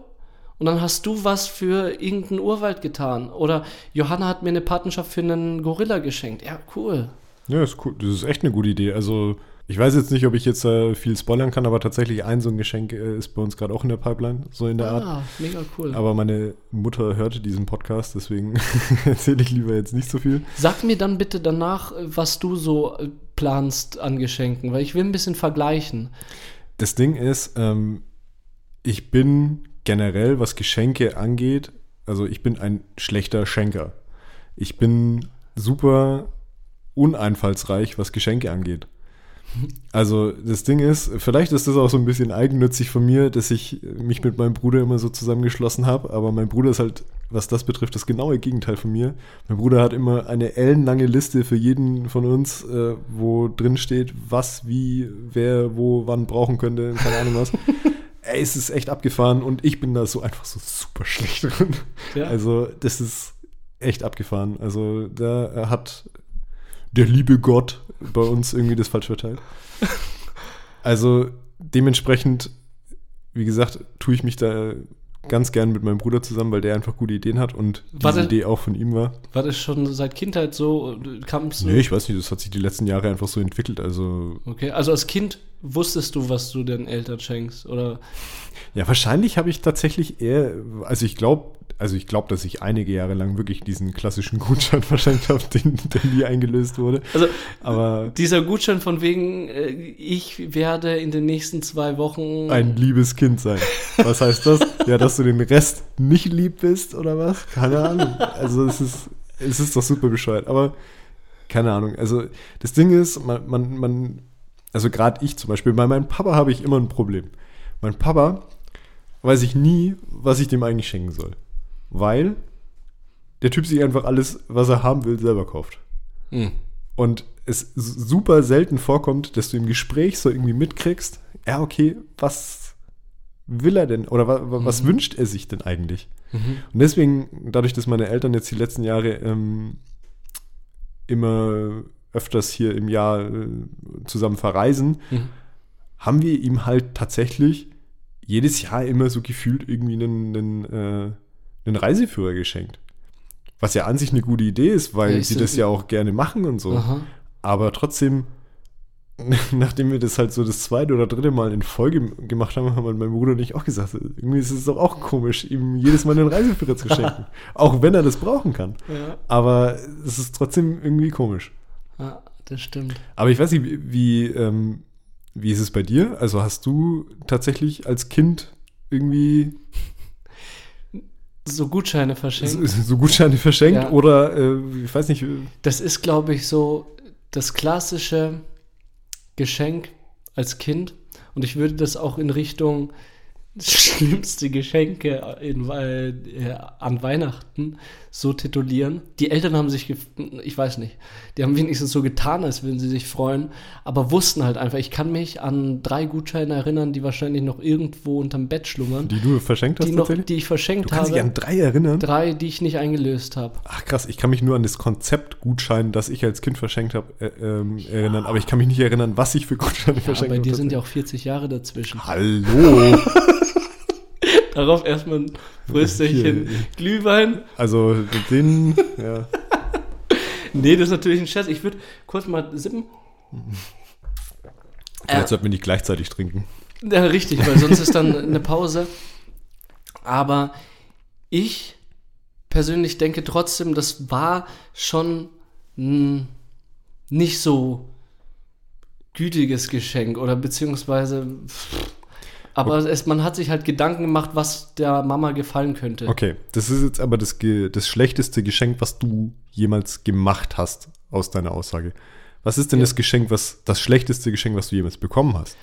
und dann hast du was für irgendeinen Urwald getan. Oder Johanna hat mir eine Patenschaft für einen Gorilla geschenkt. Ja, cool. Ja, ist cool. Das ist echt eine gute Idee. Also, ich weiß jetzt nicht, ob ich jetzt äh, viel spoilern kann, aber tatsächlich ein so ein Geschenk äh, ist bei uns gerade auch in der Pipeline, so in der Art. Ah, mega cool. Aber meine Mutter hörte diesen Podcast, deswegen erzähle ich lieber jetzt nicht so viel. Sag mir dann bitte danach, äh, was du so äh, planst an Geschenken, weil ich will ein bisschen vergleichen. Das Ding ist, ähm, ich bin generell, was Geschenke angeht, also ich bin ein schlechter Schenker. Ich bin super uneinfallsreich, was Geschenke angeht. Also das Ding ist, vielleicht ist das auch so ein bisschen eigennützig von mir, dass ich mich mit meinem Bruder immer so zusammengeschlossen habe, aber mein Bruder ist halt, was das betrifft, das genaue Gegenteil von mir. Mein Bruder hat immer eine ellenlange Liste für jeden von uns, äh, wo drin steht, was, wie, wer, wo, wann brauchen könnte, keine Ahnung was. Ey, es ist echt abgefahren und ich bin da so einfach so super schlecht drin. Ja. Also das ist echt abgefahren. Also da hat der liebe Gott bei uns irgendwie das falsch verteilt. Also dementsprechend, wie gesagt, tue ich mich da ganz gern mit meinem Bruder zusammen, weil der einfach gute Ideen hat und diese Warte. Idee auch von ihm war. War das schon seit Kindheit so? Kam's Nee, ich weiß nicht, das hat sich die letzten Jahre einfach so entwickelt. Also Okay, also als Kind wusstest du, was du den Eltern schenkst, oder? ja, wahrscheinlich habe ich tatsächlich eher, also ich glaube, also ich glaube, dass ich einige Jahre lang wirklich diesen klassischen Gutschein verschenkt habe, den, der nie eingelöst wurde. Also Aber dieser Gutschein von wegen, äh, ich werde in den nächsten zwei Wochen. ein liebes Kind sein. Was heißt das? Ja, dass du den Rest nicht lieb bist oder was? Keine Ahnung. Also es ist, es ist doch super bescheuert. Aber keine Ahnung. Also das Ding ist, man, man, man also gerade ich zum Beispiel, bei meinem Papa habe ich immer ein Problem. Mein Papa weiß ich nie, was ich dem eigentlich schenken soll. Weil der Typ sich einfach alles, was er haben will, selber kauft. Hm. Und es super selten vorkommt, dass du im Gespräch so irgendwie mitkriegst, ja, okay, was will er denn oder wa, wa, was Mhm. wünscht er sich denn eigentlich? Mhm. Und deswegen, dadurch, dass meine Eltern jetzt die letzten Jahre ähm, immer öfters hier im Jahr äh, zusammen verreisen, Mhm. haben wir ihm halt tatsächlich jedes Jahr immer so gefühlt irgendwie einen, einen, äh, einen Reiseführer geschenkt. Was ja an sich eine gute Idee ist, weil Ja, sie das ja auch gerne machen und so. Aha. Aber trotzdem, nachdem wir das halt so das zweite oder dritte Mal in Folge gemacht haben, haben mein Bruder und ich auch gesagt, irgendwie ist es doch auch komisch, ihm jedes Mal einen Reiseführer zu schenken. auch wenn er das brauchen kann. Ja. Aber es ist trotzdem irgendwie komisch. ja, das stimmt. Aber ich weiß nicht, wie, wie, ähm, wie ist es bei dir? Also hast du tatsächlich als Kind irgendwie So Gutscheine so, verschenken. so Gutscheine verschenkt Ja. oder äh, ich weiß nicht, Das ist, glaube ich, so das klassische Geschenk als Kind. Und ich würde das auch in Richtung schlimmste Geschenke in, äh, an Weihnachten so titulieren. Die Eltern haben sich, ich weiß nicht, die haben wenigstens so getan, als würden sie sich freuen, aber wussten halt einfach, ich kann mich an drei Gutscheine erinnern, die wahrscheinlich noch irgendwo unterm Bett schlummern, die du verschenkt hast die, noch, die ich verschenkt du kannst dich habe. an drei erinnern? Drei, die ich nicht eingelöst habe. Ach krass, ich kann mich nur an das Konzept Gutschein, das ich als Kind verschenkt habe, äh, ähm, erinnern, aber ich kann mich nicht erinnern, was ich für Gutscheine Ja, verschenkt bei habe. dir sind ja auch 40 Jahre dazwischen. Hallo! Darauf erstmal ein Frösterchen Hier. Glühwein. Also den, ja. Nee, das ist natürlich ein Scherz. Ich würde kurz mal sippen. Vielleicht sollten wir nicht gleichzeitig trinken. Ja, richtig, weil sonst ist dann eine Pause. Aber ich persönlich denke trotzdem, das war schon ein nicht so gütiges Geschenk oder beziehungsweise. Aber es, man hat sich halt Gedanken gemacht, was der Mama gefallen könnte. Okay, das ist jetzt aber das, das schlechteste Geschenk, was du jemals gemacht hast, aus deiner Aussage. Was ist denn Ja. das Geschenk, was das schlechteste Geschenk, was du jemals bekommen hast?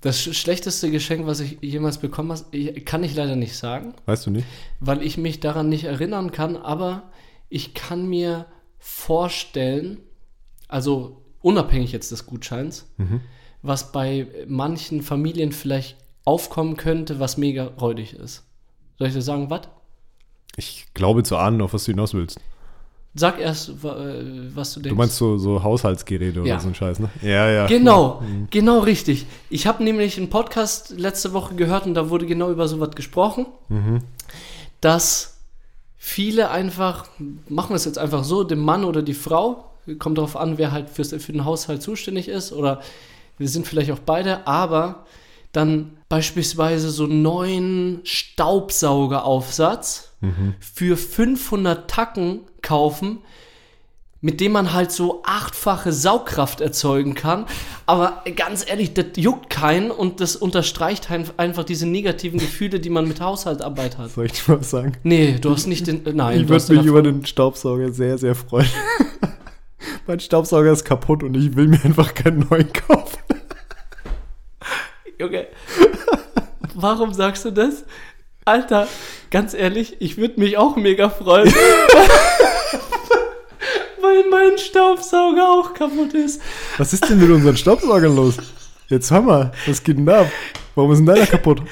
Das sch- schlechteste Geschenk, was ich jemals bekommen habe, kann ich leider nicht sagen. Weißt du nicht? weil ich mich daran nicht erinnern kann, aber ich kann mir vorstellen, also unabhängig jetzt des Gutscheins, was bei manchen Familien vielleicht aufkommen könnte, was mega räudig ist. Soll ich dir sagen, was? Ich glaube zu ahnen, auf was du hinaus willst. Sag erst, äh, was du denkst. Du meinst so, so Haushaltsgeräte oder Ja. so ein Scheiß, ne? Ja, ja. Genau, genau richtig. Ich habe nämlich einen Podcast letzte Woche gehört und da wurde genau über sowas gesprochen, dass viele einfach, machen wir es jetzt einfach so, dem Mann oder die Frau, kommt darauf an, wer halt fürs, für den Haushalt zuständig ist oder wir sind vielleicht auch beide, aber dann beispielsweise so einen neuen Staubsaugeraufsatz für 500 Tacken kaufen, mit dem man halt so achtfache Saugkraft erzeugen kann. Aber ganz ehrlich, das juckt keinen und das unterstreicht ein- einfach diese negativen Gefühle, die man mit Haushaltsarbeit hat. Soll ich dir was sagen? Nee, du hast nicht den. äh, Nein, ich würde mich über den Staubsauger sehr, sehr freuen. mein Staubsauger ist kaputt und ich will mir einfach keinen neuen kaufen. Junge. Warum sagst du das? Alter, ganz ehrlich, ich würde mich auch mega freuen. Weil mein Staubsauger auch kaputt ist. Was ist denn mit unseren Staubsaugern los? Jetzt mal, was geht denn da? ab? Warum ist denn deiner kaputt?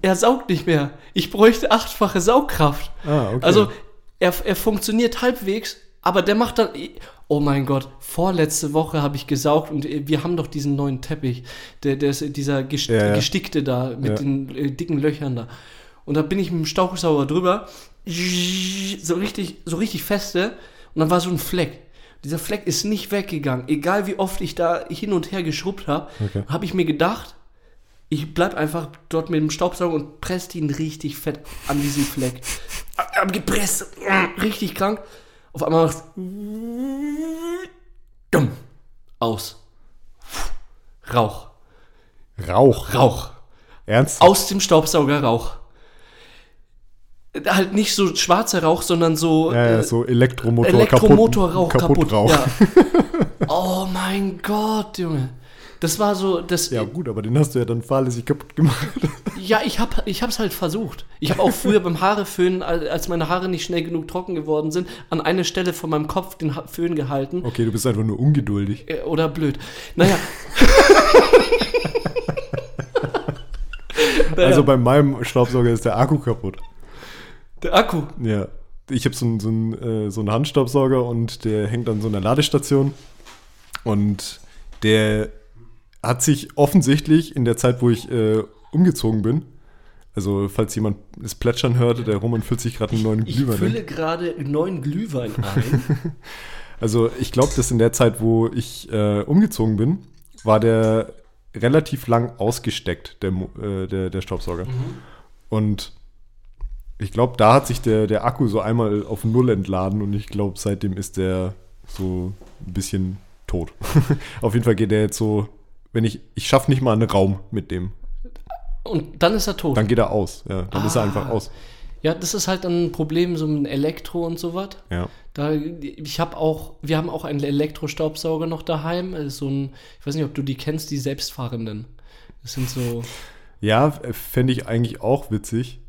Er saugt nicht mehr. Ich bräuchte achtfache Saugkraft. Ah, okay. Also, er, er funktioniert halbwegs, aber der macht dann. Oh mein Gott, vorletzte Woche habe ich gesaugt und äh, wir haben doch diesen neuen Teppich, der, der ist dieser gest Ja, ja. gestickte da mit Ja. den äh, dicken Löchern da. Und da bin ich mit dem Staubsauger drüber, so richtig, so richtig feste, und dann war so ein Fleck. Dieser Fleck ist nicht weggegangen, egal wie oft ich da hin und her geschrubbt habe, Okay. habe ich mir gedacht, Ich bleib einfach dort mit dem Staubsauger und presst ihn richtig fett an diesen Fleck. Hab gepresst, richtig krank. Auf einmal macht's dumm. Aus. Rauch. Rauch. Rauch. Ernst? Aus dem Staubsauger Rauch. Halt nicht so schwarzer Rauch, sondern so Ja, ja, äh, so Elektromotor Elektromotorrauch kaputt. kaputt Rauch. Ja. oh mein Gott, Junge. Das war so, das. Ja, gut, aber den hast du ja dann fahrlässig kaputt gemacht. Ich hab, ich hab's halt versucht. Ich habe auch früher beim Haareföhnen, al- als meine Haare nicht schnell genug trocken geworden sind, an eine Stelle von meinem Kopf den Ha- Föhn gehalten. Okay, du bist einfach nur ungeduldig. Äh, Oder blöd. Naja. Also bei meinem Staubsauger ist der Akku kaputt. der Akku. Ja. Ich habe so einen so einen, äh, so einen Handstaubsauger und der hängt an so einer Ladestation. Und der hat sich offensichtlich in der Zeit, wo ich äh, umgezogen bin, also falls jemand es plätschern hört, der Roman füllt sich gerade einen neuen Ich Glühwein. fülle ein. gerade neuen Glühwein ein. Also ich glaube, dass in der Zeit, wo ich äh, umgezogen bin, war der relativ lang ausgesteckt, der, äh, der, der Staubsauger. Und ich glaube, da hat sich der, der Akku so einmal auf Null entladen und ich glaube, seitdem ist der so ein bisschen tot. auf jeden Fall geht der jetzt so, wenn ich, ich schaffe nicht mal einen Raum mit dem, Und dann ist er tot. dann geht er aus. Ja, dann ist er Ah. einfach aus. Ja, das ist halt ein Problem so mit Elektro und sowas. Ja. Da, ich habe auch, wir haben auch einen Elektrostaubsauger noch daheim. Also so ein, ich weiß nicht, ob du die kennst, die selbstfahrenden. Das sind so, Ja, fände ich eigentlich auch witzig,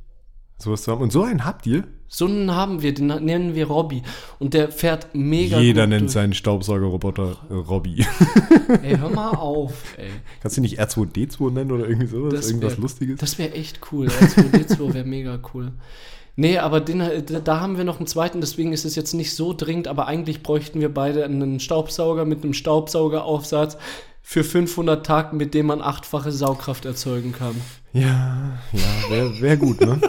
sowas zu haben. Und so einen habt ihr? So einen haben wir, den nennen wir Robby. Und der fährt mega Jeder nennt durch. seinen Staubsaugerroboter äh, Robby. Ey, hör mal auf, ey. Kannst du nicht R2D2 nennen oder irgendwie sowas? Das Irgendwas wär- Lustiges? Das wäre echt cool. R2D2 wäre mega cool. Nee, aber den, da haben wir noch einen zweiten, deswegen ist es jetzt nicht so dringend, aber eigentlich bräuchten wir beide einen Staubsauger mit einem Staubsaugeraufsatz für 500 Tagen, mit dem man achtfache Saugkraft erzeugen kann. Ja, ja, wäre wär gut, ne?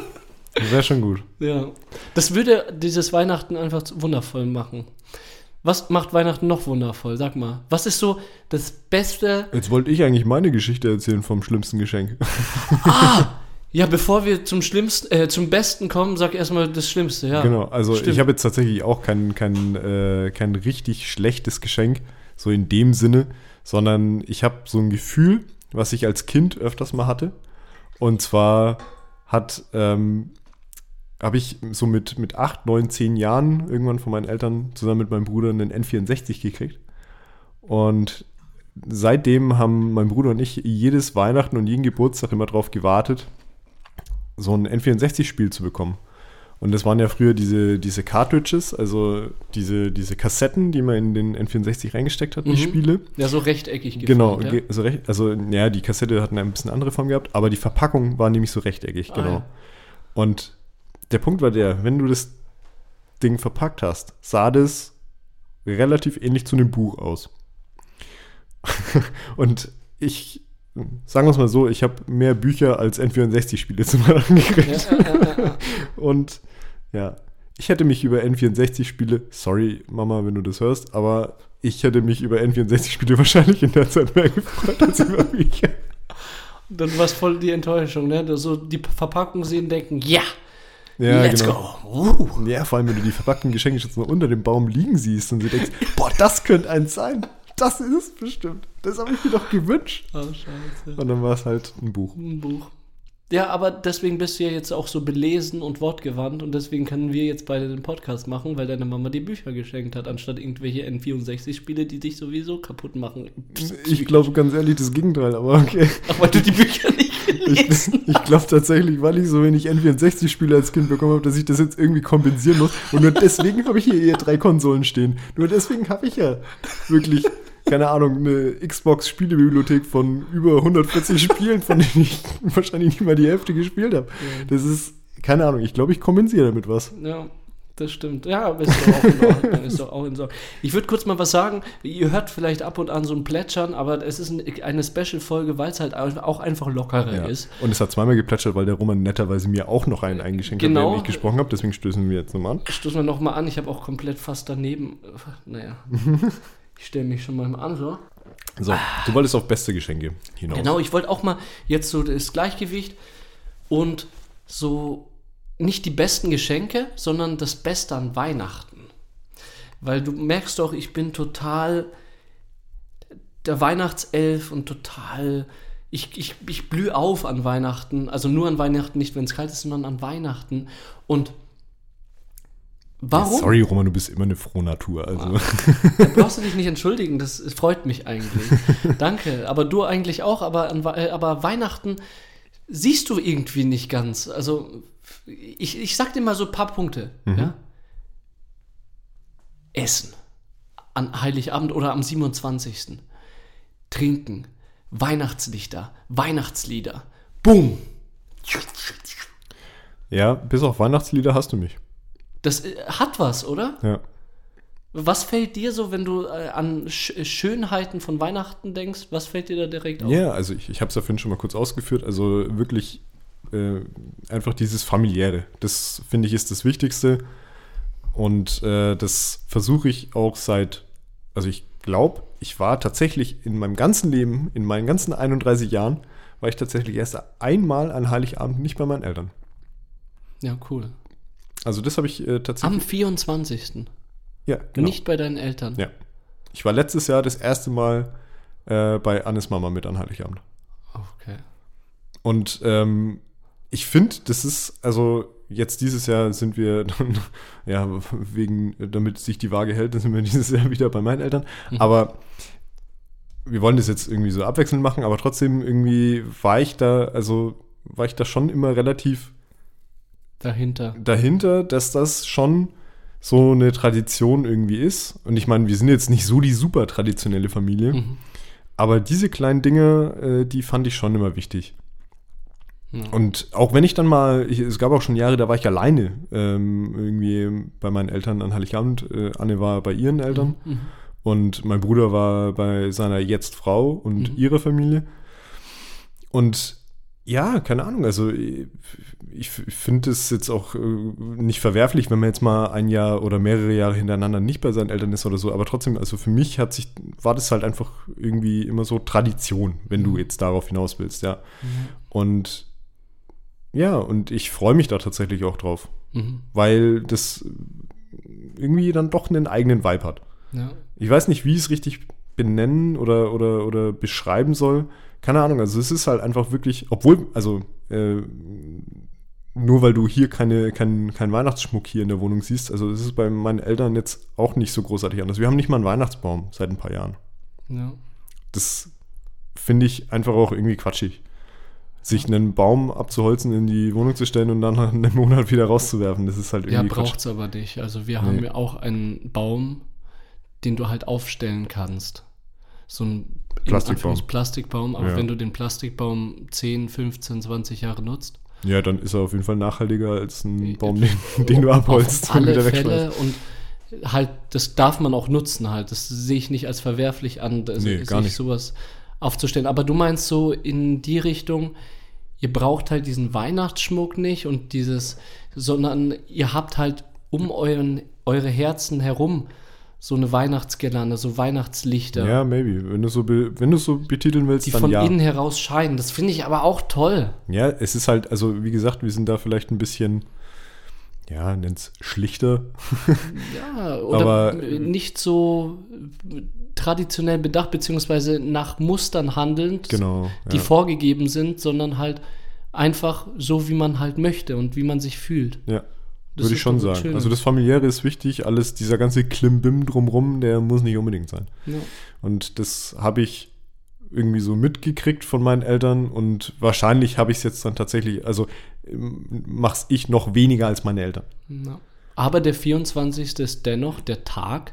Wäre schon gut. Ja. Das würde dieses Weihnachten einfach wundervoll machen. Was macht Weihnachten noch wundervoll? Sag mal. Was ist so das Beste? Jetzt wollte ich eigentlich meine Geschichte erzählen vom schlimmsten Geschenk. Ja, bevor wir zum Schlimmsten, äh, zum Besten kommen, sag erstmal das Schlimmste, ja. genau, also Stimmt. ich habe jetzt tatsächlich auch kein, kein, äh, kein richtig schlechtes Geschenk, so in dem Sinne, sondern ich habe so ein Gefühl, was ich als Kind öfters mal hatte. Und zwar hat, ähm, habe ich so mit, mit 8, 9, 10 Jahren irgendwann von meinen Eltern zusammen mit meinem Bruder einen N64 gekriegt. Und seitdem haben mein Bruder und ich jedes Weihnachten und jeden Geburtstag immer drauf gewartet, so ein N64-Spiel zu bekommen. Und das waren ja früher diese, diese Cartridges, also diese, diese Kassetten, die man in den N64 reingesteckt hat, die Mhm. Spiele. Ja, so rechteckig Genau, ge- also, recht, also ja, die Kassette hat eine bisschen andere Form gehabt, aber die Verpackung war nämlich so rechteckig, Ah, genau. ja. Und der Punkt war der, wenn du das Ding verpackt hast, sah das relativ ähnlich zu einem Buch aus. Und ich, sagen wir es mal so, ich habe mehr Bücher als N64-Spiele zu Weihnachten gekriegt. Und ja, ich hätte mich über N64-Spiele, sorry Mama, wenn du das hörst, aber ich hätte mich über N64-Spiele wahrscheinlich in der Zeit mehr gefreut als über Bücher. Dann war es voll die Enttäuschung, ne? So die Verpackung sehen, denken, ja, Ja, let's genau. go. Uh. Ja, vor allem, wenn du die verpackten Geschenke jetzt noch unter dem Baum liegen siehst und du denkst, boah, das könnte eins sein. Das ist es bestimmt. Das habe ich mir doch gewünscht. Oh, scheiße. Und dann war es halt ein Buch. Ein Buch. Ja, aber deswegen bist du ja jetzt auch so belesen und wortgewandt und deswegen können wir jetzt beide den Podcast machen, weil deine Mama die Bücher geschenkt hat, anstatt irgendwelche N64-Spiele, die dich sowieso kaputt machen. Ich glaube ganz ehrlich das Gegenteil, aber okay. Ach, weil du die Bücher nicht Ich, gelesen ich glaube tatsächlich, weil ich so wenig N64-Spiele als Kind bekommen habe, dass ich das jetzt irgendwie kompensieren muss. Und nur deswegen habe ich hier eher drei Konsolen stehen. Nur deswegen habe ich ja wirklich, keine Ahnung, eine Xbox-Spielebibliothek von über 140 Spielen, von denen ich wahrscheinlich nicht mal die Hälfte gespielt habe. Das ist, keine Ahnung, ich glaube, ich kompensiere damit was. Ja, das stimmt. Ja, ist doch auch in Ordnung. Ist doch auch in Ordnung. Ich würde kurz mal was sagen. Ihr hört vielleicht ab und an so ein Plätschern, aber es ist ein- eine Special-Folge, weil es halt auch einfach lockerer Ja. ist. Und es hat zweimal geplätschert, weil der Roman netterweise mir auch noch einen eingeschenkt hat, Genau. während ich gesprochen habe. Deswegen stößen wir jetzt nochmal an. Stoßen wir nochmal an. Ich habe auch komplett fast daneben. äh, Naja. Ich stelle mich schon mal an so. So, du wolltest auf beste Geschenke hinaus. Genau, ich wollte auch mal jetzt so das Gleichgewicht und so nicht die besten Geschenke, sondern das Beste an Weihnachten. Weil du merkst doch, ich bin total der Weihnachtself und total. Ich, ich, ich blühe auf an Weihnachten. Also nur an Weihnachten, nicht wenn es kalt ist, sondern an Weihnachten. Und warum? Sorry, Roman, du bist immer eine frohe Natur. Also. Da brauchst du dich nicht entschuldigen, das freut mich eigentlich. Danke, aber du eigentlich auch, aber, an, äh, aber Weihnachten siehst du irgendwie nicht ganz. Also ich, ich sag dir mal so ein paar Punkte. Ja? Essen an Heiligabend oder am 27. Trinken, Weihnachtslichter, Weihnachtslieder. Boom! Ja, bis auf Weihnachtslieder hast du mich. Das äh, hat was, oder? Ja. Was fällt dir so, wenn du äh, an Sch Schönheiten von Weihnachten denkst? Was fällt dir da direkt auf? Ja, also ich, ich habe es ja vorhin schon mal kurz ausgeführt. Also wirklich äh, einfach dieses familiäre. Das finde ich ist das Wichtigste. Und äh, das versuche ich auch seit, also ich glaube, ich war tatsächlich in meinem ganzen Leben, in meinen ganzen 31 Jahren, war ich tatsächlich erst einmal an Heiligabend nicht bei meinen Eltern. Ja, cool. Also das habe ich äh, Am tatsächlich. 24. ja, genau. Nicht bei deinen Eltern. Ja. Ich war letztes Jahr das erste Mal äh, bei Annes Mama mit an Heiligabend. Okay. Und ähm, ich finde, das ist, also jetzt dieses Jahr sind wir dann, ja, wegen, damit sich die Waage hält, dann sind wir dieses Jahr wieder bei meinen Eltern. Aber wir wollen das jetzt irgendwie so abwechselnd machen, aber trotzdem irgendwie war ich da, also war ich da schon immer relativ Dahinter. dahinter, dass das schon so eine Tradition irgendwie ist. Und ich meine, wir sind jetzt nicht so die super traditionelle Familie, Mhm. aber diese kleinen Dinge, äh, die fand ich schon immer wichtig. Und auch wenn ich dann mal, ich, es gab auch schon Jahre, da war ich alleine ähm, irgendwie bei meinen Eltern an Heiligabend. Äh, Anne war bei ihren Eltern Mhm. und mein Bruder war bei seiner jetzt Frau und Mhm. ihrer Familie. Und ja, keine Ahnung, also ich, ich finde es jetzt auch äh, nicht verwerflich, wenn man jetzt mal ein Jahr oder mehrere Jahre hintereinander nicht bei seinen Eltern ist oder so, aber trotzdem, also für mich hat sich, war das halt einfach irgendwie immer so Tradition, wenn du jetzt darauf hinaus willst, ja. Und ja, und ich freue mich da tatsächlich auch drauf, Mhm. weil das irgendwie dann doch einen eigenen Vibe hat. Ja. Ich weiß nicht, wie ich es richtig benennen oder, oder, oder beschreiben soll. Keine Ahnung, also es ist halt einfach wirklich, obwohl, also äh, nur weil du hier keine, kein, kein Weihnachtsschmuck hier in der Wohnung siehst, also es ist bei meinen Eltern jetzt auch nicht so großartig anders. Wir haben nicht mal einen Weihnachtsbaum seit ein paar Jahren. ja. Das finde ich einfach auch irgendwie quatschig. Sich einen Baum abzuholzen, in die Wohnung zu stellen und dann nach einem Monat wieder rauszuwerfen, das ist halt Ja, irgendwie Quatsch. braucht's aber nicht. Also wir Nee. haben ja auch einen Baum, den du halt aufstellen kannst. So ein in Plastikbaum. Plastikbaum, aber Ja. wenn du den Plastikbaum 10, 15, 20 Jahre nutzt, Ja, dann ist er auf jeden Fall nachhaltiger als ein Baum, den, den du abholst auf alle wieder Fälle und halt, das darf man auch nutzen halt. Das sehe ich nicht als verwerflich an, das, Nee, sich gar nicht. sowas aufzustellen. Aber du meinst so in die Richtung, ihr braucht halt diesen Weihnachtsschmuck nicht und dieses, sondern ihr habt halt um euren, eure Herzen herum so eine Weihnachtsgirlande, so Weihnachtslichter, Ja, maybe. Wenn du so, wenn du so betiteln willst, die dann von ja. innen heraus scheinen. Das finde ich aber auch toll. Ja, es ist halt, also wie gesagt, wir sind da vielleicht ein bisschen, ja, nennt's schlichter. Ja, oder Aber- nicht so traditionell bedacht, beziehungsweise nach Mustern handelnd, Genau. die ja. vorgegeben sind, sondern halt einfach so, wie man halt möchte und wie man sich fühlt. ja. Das Würde ich schon sagen. Schönes. Also das Familiäre ist wichtig, alles, dieser ganze Klimbim drumrum, der muss nicht unbedingt sein. Ja. Und das habe ich irgendwie so mitgekriegt von meinen Eltern und wahrscheinlich habe ich es jetzt dann tatsächlich, also ähm, mach's ich noch weniger als meine Eltern. Ja. Aber der 24. ist dennoch der Tag,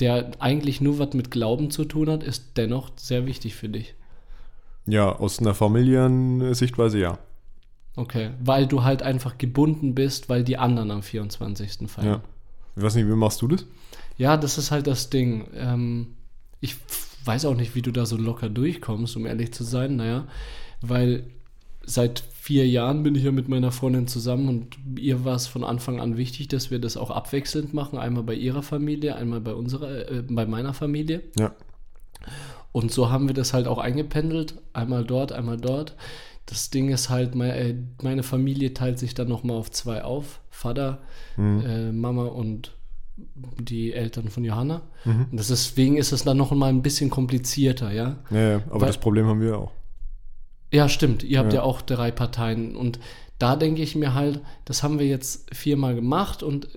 der eigentlich nur was mit Glauben zu tun hat, ist dennoch sehr wichtig für dich. Ja, aus einer familiären Sichtweise ja. Okay, weil du halt einfach gebunden bist, weil die anderen am 24. feiern. ja. Ich weiß nicht, wie machst du das? Ja, das ist halt das Ding. Ähm, ich weiß auch nicht, wie du da so locker durchkommst, um ehrlich zu sein. Naja, weil seit vier Jahren bin ich ja mit meiner Freundin zusammen und ihr war es von Anfang an wichtig, dass wir das auch abwechselnd machen. Einmal bei ihrer Familie, einmal bei unserer, äh, bei meiner Familie. Ja. Und so haben wir das halt auch eingependelt. Einmal dort, einmal dort. Das Ding ist halt, meine, äh, meine Familie teilt sich dann nochmal auf zwei auf. Vater, Mhm. äh, Mama und die Eltern von Johanna. Und das deswegen ist es dann noch mal ein bisschen komplizierter, ja. Ja, ja, aber Weil- das Problem haben wir auch. Ja, stimmt. Ihr habt ja, Ja. auch drei Parteien. Und da denke ich mir halt, das haben wir jetzt viermal gemacht. Und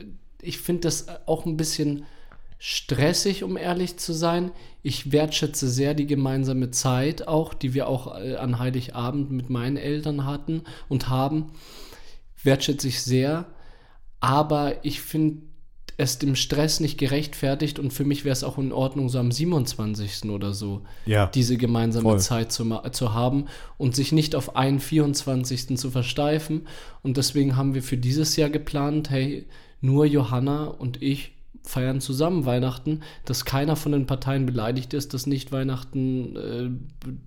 ich finde das auch ein bisschen stressig, um ehrlich zu sein. Ich wertschätze sehr die gemeinsame Zeit auch, die wir auch äh, an Heiligabend mit meinen Eltern hatten und haben. Wertschätze ich sehr. Aber ich finde es dem Stress nicht gerechtfertigt und für mich wäre es auch in Ordnung, so am 27. oder so Ja. diese gemeinsame Voll. Zeit zu, zu haben und sich nicht auf einen 24. zu versteifen. Und deswegen haben wir für dieses Jahr geplant, hey, nur Johanna und ich feiern zusammen Weihnachten, dass keiner von den Parteien beleidigt ist, dass nicht Weihnachten äh,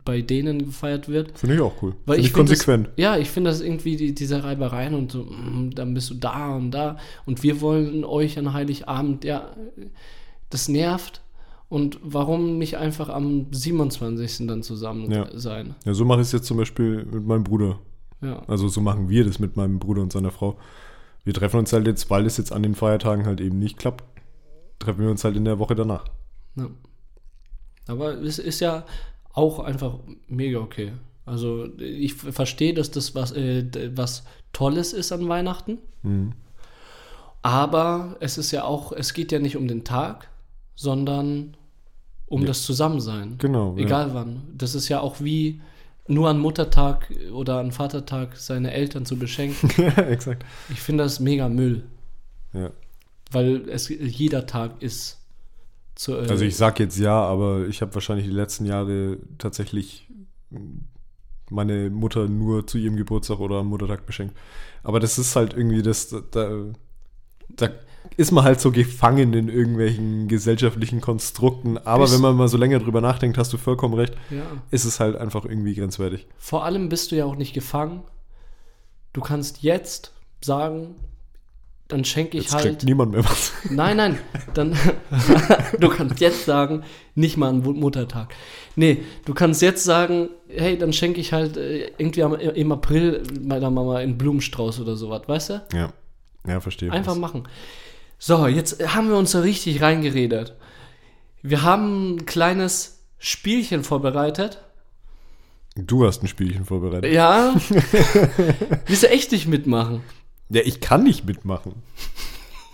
bei denen gefeiert wird. Finde ich auch cool. Weil ich, konsequent. Das, ja, ich finde das irgendwie die, diese Reibereien und so, mm, dann bist du da und da und wir wollen euch an Heiligabend, ja, das nervt. Und warum nicht einfach am 27. dann zusammen Ja. sein? Ja, so mache ich es jetzt zum Beispiel mit meinem Bruder. Ja. Also so machen wir das mit meinem Bruder und seiner Frau. Wir treffen uns halt jetzt, weil es jetzt an den Feiertagen halt eben nicht klappt, treffen wir uns halt in der Woche danach. ja. Aber es ist ja auch einfach mega okay. Also ich verstehe, dass das was, äh, was Tolles ist an Weihnachten. Mhm. Aber es ist ja auch, es geht ja nicht um den Tag, sondern um das Zusammensein. Genau, ja. Egal wann. Das ist ja auch wie nur an Muttertag oder an Vatertag seine Eltern zu beschenken. ja, exakt. Ich finde das mega Müll, Ja. Weil es jeder Tag ist. Zu, äh, Also ich sag jetzt ja, aber ich habe wahrscheinlich die letzten Jahre tatsächlich meine Mutter nur zu ihrem Geburtstag oder am Muttertag beschenkt. Aber das ist halt irgendwie das, da, da ist man halt so gefangen in irgendwelchen gesellschaftlichen Konstrukten. Aber Bis- wenn man mal so länger drüber nachdenkt, hast du vollkommen recht, ja. ist es halt einfach irgendwie grenzwertig. Vor allem bist du ja auch nicht gefangen. Du kannst jetzt sagen, dann schenke ich Jetzt halt. kriegt niemand mehr was. Nein, nein, dann du kannst jetzt sagen, nicht mal an Mu- Muttertag. Nee, du kannst jetzt sagen, hey, dann schenke ich halt äh, irgendwie am, im April meiner Mama einen Blumenstrauß oder sowas, weißt du? Ja, ja, verstehe. Einfach machen. So, jetzt haben wir uns da richtig reingeredet. Wir haben ein kleines Spielchen vorbereitet. Du hast ein Spielchen vorbereitet. Ja. Willst du echt nicht mitmachen? Ja, ich kann nicht mitmachen.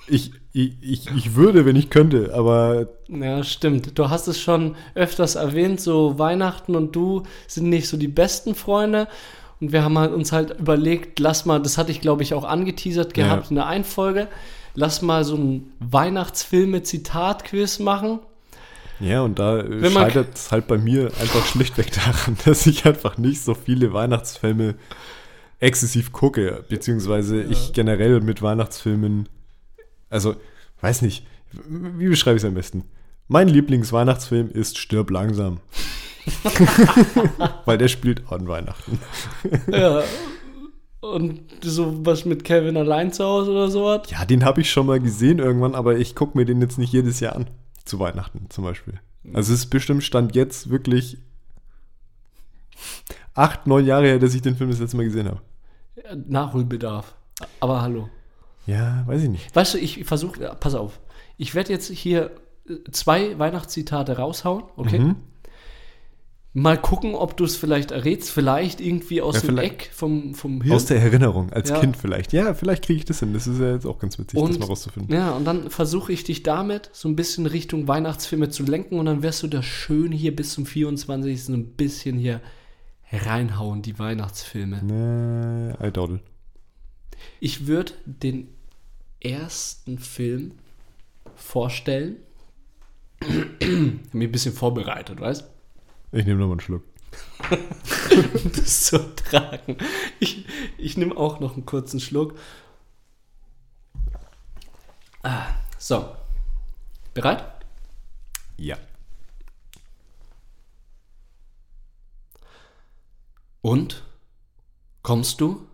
Ich, ich, ich, ich würde, wenn ich könnte, aber Ja, stimmt. Du hast es schon öfters erwähnt, so Weihnachten und du sind nicht so die besten Freunde. Und wir haben halt uns halt überlegt, lass mal, das hatte ich glaube ich auch angeteasert gehabt Ja. in der Einfolge, lass mal so ein Weihnachtsfilme-Zitat-Quiz machen. ja, und da äh, Wenn scheitert es halt bei mir einfach schlichtweg daran, dass ich einfach nicht so viele Weihnachtsfilme exzessiv gucke, beziehungsweise ich generell mit Weihnachtsfilmen, also, weiß nicht, wie beschreibe ich es am besten? Mein Lieblingsweihnachtsfilm ist Stirb langsam. Weil der spielt an Weihnachten. Ja. Und so was mit Kevin allein zu Hause oder sowas. Ja, den habe ich schon mal gesehen irgendwann, aber ich gucke mir den jetzt nicht jedes Jahr an. Zu Weihnachten zum Beispiel. Also es ist bestimmt Stand jetzt wirklich acht, neun Jahre her, dass ich den Film das letzte Mal gesehen habe. Nachholbedarf. Aber hallo. Ja, weiß ich nicht. Weißt du, ich versuche, pass auf, ich werde jetzt hier äh, zwei Weihnachtszitate raushauen, okay? Mhm. Mal gucken, ob du es vielleicht errätst, vielleicht irgendwie aus Ja, dem Eck vom, vom Hirn. Aus der Erinnerung, als Ja. Kind vielleicht. Ja, vielleicht kriege ich das hin. Das ist ja jetzt auch ganz witzig, das und, mal rauszufinden. ja, und dann versuche ich dich damit so ein bisschen Richtung Weihnachtsfilme zu lenken und dann wirst du das schön hier bis zum 24. so ein bisschen hier reinhauen, die Weihnachtsfilme. Nee, I doubt it. Ich würde den ersten Film vorstellen. Mir ein bisschen vorbereitet, weißt Ich nehme nochmal einen Schluck. das zu tragen. Ich, ich nehme auch noch einen kurzen Schluck. Ah, so. Bereit? Ja. Und? Kommst du?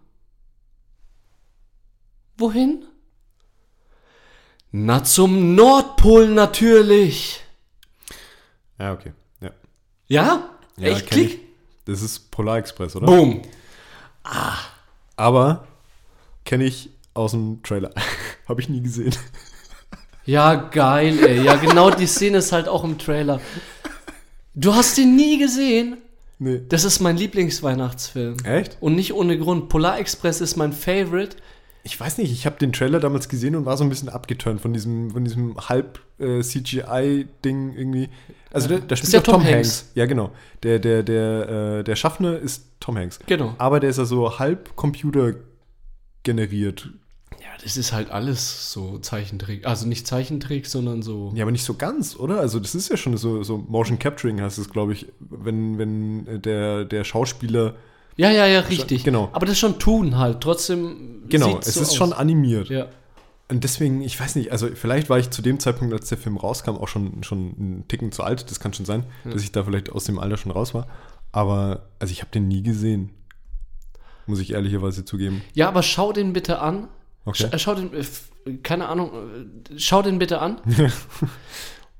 Wohin? Na, zum Nordpol natürlich. Ja, okay. Ja. Ja? Ja, kenn Klick? ich. Das ist Polar Express, oder? Boom. Aber kenne ich aus dem Trailer. Habe ich nie gesehen. Ja, geil, ey. Ja, genau die Szene ist halt auch im Trailer. Du hast den nie gesehen? Nee. Das ist mein Lieblingsweihnachtsfilm. Echt? Und nicht ohne Grund. Polar Express ist mein Favorite. Ich weiß nicht, ich habe den Trailer damals gesehen und war so ein bisschen abgeturnt von diesem, von diesem halb äh, irgendwie. Also da, da spielt ja Tom, Tom Hanks. Hanks. Ja, genau. Der, der, der, äh, der Schaffner ist Tom Hanks. Genau. Aber der ist ja so halb Computer generiert. Ja, das ist halt alles so Zeichentrick. Also nicht Zeichentrick, sondern so. Ja, aber nicht so ganz, oder? Also das ist ja schon so, so Motion Capturing heißt es, glaube ich, wenn, wenn äh, der, der Schauspieler Ja, ja, ja, richtig. genau. Aber das ist schon Tun halt. Trotzdem. Genau, es so ist aus. schon animiert. Ja. Und deswegen, ich weiß nicht, also vielleicht war ich zu dem Zeitpunkt, als der Film rauskam, auch schon, schon einen Ticken zu alt. Das kann schon sein, dass ich da vielleicht aus dem Alter schon raus war. Aber, also ich habe den nie gesehen. Muss ich ehrlicherweise zugeben. ja, aber schau den bitte an. Okay. Sch schau den, äh, keine Ahnung, äh, schau den bitte an.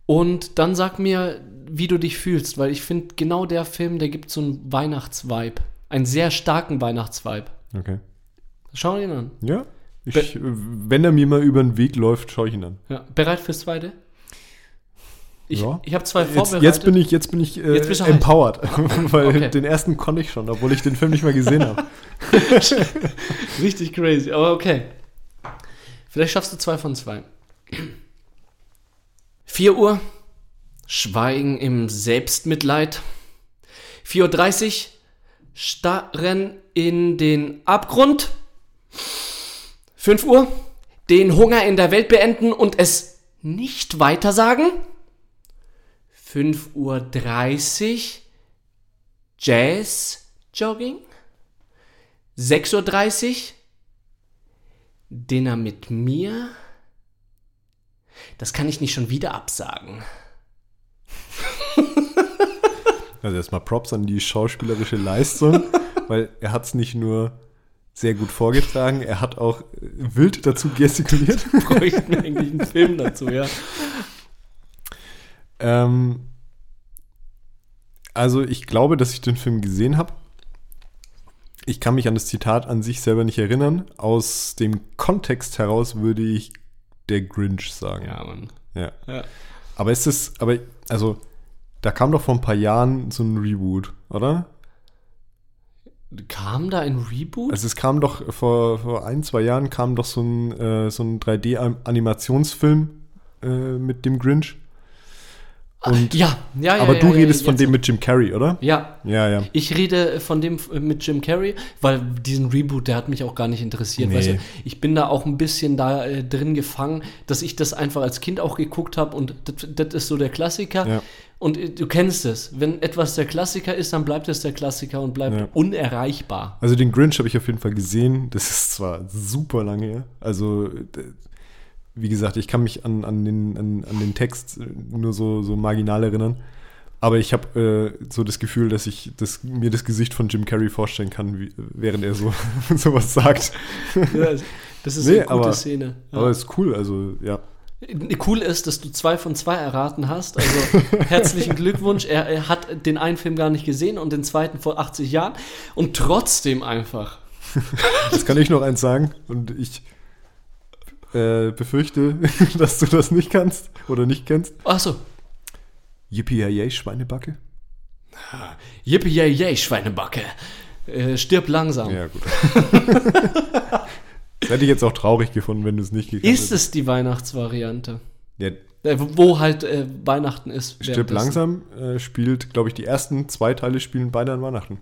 und dann sag mir, wie du dich fühlst, weil ich finde, genau der Film, der gibt so einen Weihnachtsvibe. Einen sehr starken Weihnachtsvibe. Okay. Schau ihn an. Ja, ich, äh, wenn er mir mal über den Weg läuft, schaue ich ihn an. Ja. Bereit fürs zweite? Ich, Ja. ich habe zwei Jetzt, vorbereitet. jetzt bin ich, jetzt bin ich äh, Jetzt empowered, weil Okay. den ersten konnte ich schon, obwohl ich den Film nicht mehr gesehen habe. Richtig crazy, aber okay. Vielleicht schaffst du zwei von zwei. 4 Uhr, Schweigen im Selbstmitleid. 4.30 Uhr, starren in den Abgrund. 5 Uhr, den Hunger in der Welt beenden und es nicht weitersagen. 5.30 Uhr, Jazz, Jogging. 6.30 Uhr, Dinner mit mir. Das kann ich nicht schon wieder absagen. Also erstmal Props an die schauspielerische Leistung, weil er hat es nicht nur sehr gut vorgetragen, er hat auch wild dazu gestikuliert. Bräuchten wir eigentlich einen Film dazu, ja. Ähm, also ich glaube, dass ich den Film gesehen habe. Ich kann mich an das Zitat an sich selber nicht erinnern. Aus dem Kontext heraus würde ich der Grinch sagen. Ja, Mann. Ja. Ja. Aber ist es, aber, also, da kam doch vor ein paar Jahren so ein Reboot, oder? Kam da ein Reboot? Also es kam doch vor, vor ein, zwei Jahren kam doch so ein, äh, so ein 3D-Animationsfilm äh, mit dem Grinch. Und, ja, ja, ja. aber ja, du ja, redest von jetzt- dem mit Jim Carrey, oder? Ja, Ja, ja. ich rede von dem mit Jim Carrey, weil diesen Reboot, der hat mich auch gar nicht interessiert. Nee. Weißt du, ich bin da auch ein bisschen da äh, drin gefangen, dass ich das einfach als Kind auch geguckt habe und das, ist so der Klassiker. Ja. Und äh, du kennst es. Wenn etwas der Klassiker ist, dann bleibt es der Klassiker und bleibt Ja. unerreichbar. Also den Grinch habe ich auf jeden Fall gesehen. Das ist zwar super lange her. Also, wie gesagt, ich kann mich an, an, den, an, an den Text nur so, so marginal erinnern. Aber ich habe äh, so das Gefühl, dass ich das, mir das Gesicht von Jim Carrey vorstellen kann, wie, während er so sowas sagt. Ja, das ist Nee, eine gute aber- Szene. Ja. Aber ist cool, also ja. Cool ist, dass du zwei von zwei erraten hast. Also herzlichen Glückwunsch. Er, er hat den einen Film gar nicht gesehen und den zweiten vor 80 Jahren. Und trotzdem einfach. Das kann ich noch eins sagen. Und ich äh, befürchte, dass du das nicht kannst oder nicht kennst. Achso. Yippie Schweinebacke. Yippie yay yay, Schweinebacke. Äh, stirb langsam. Ja, gut. das hätte ich jetzt auch traurig gefunden, wenn du es nicht gekannt Ist es die Weihnachtsvariante? Ja, Äh, wo halt äh, Weihnachten ist. Stirb langsam äh, spielt, glaube ich, die ersten zwei Teile spielen beide an Weihnachten.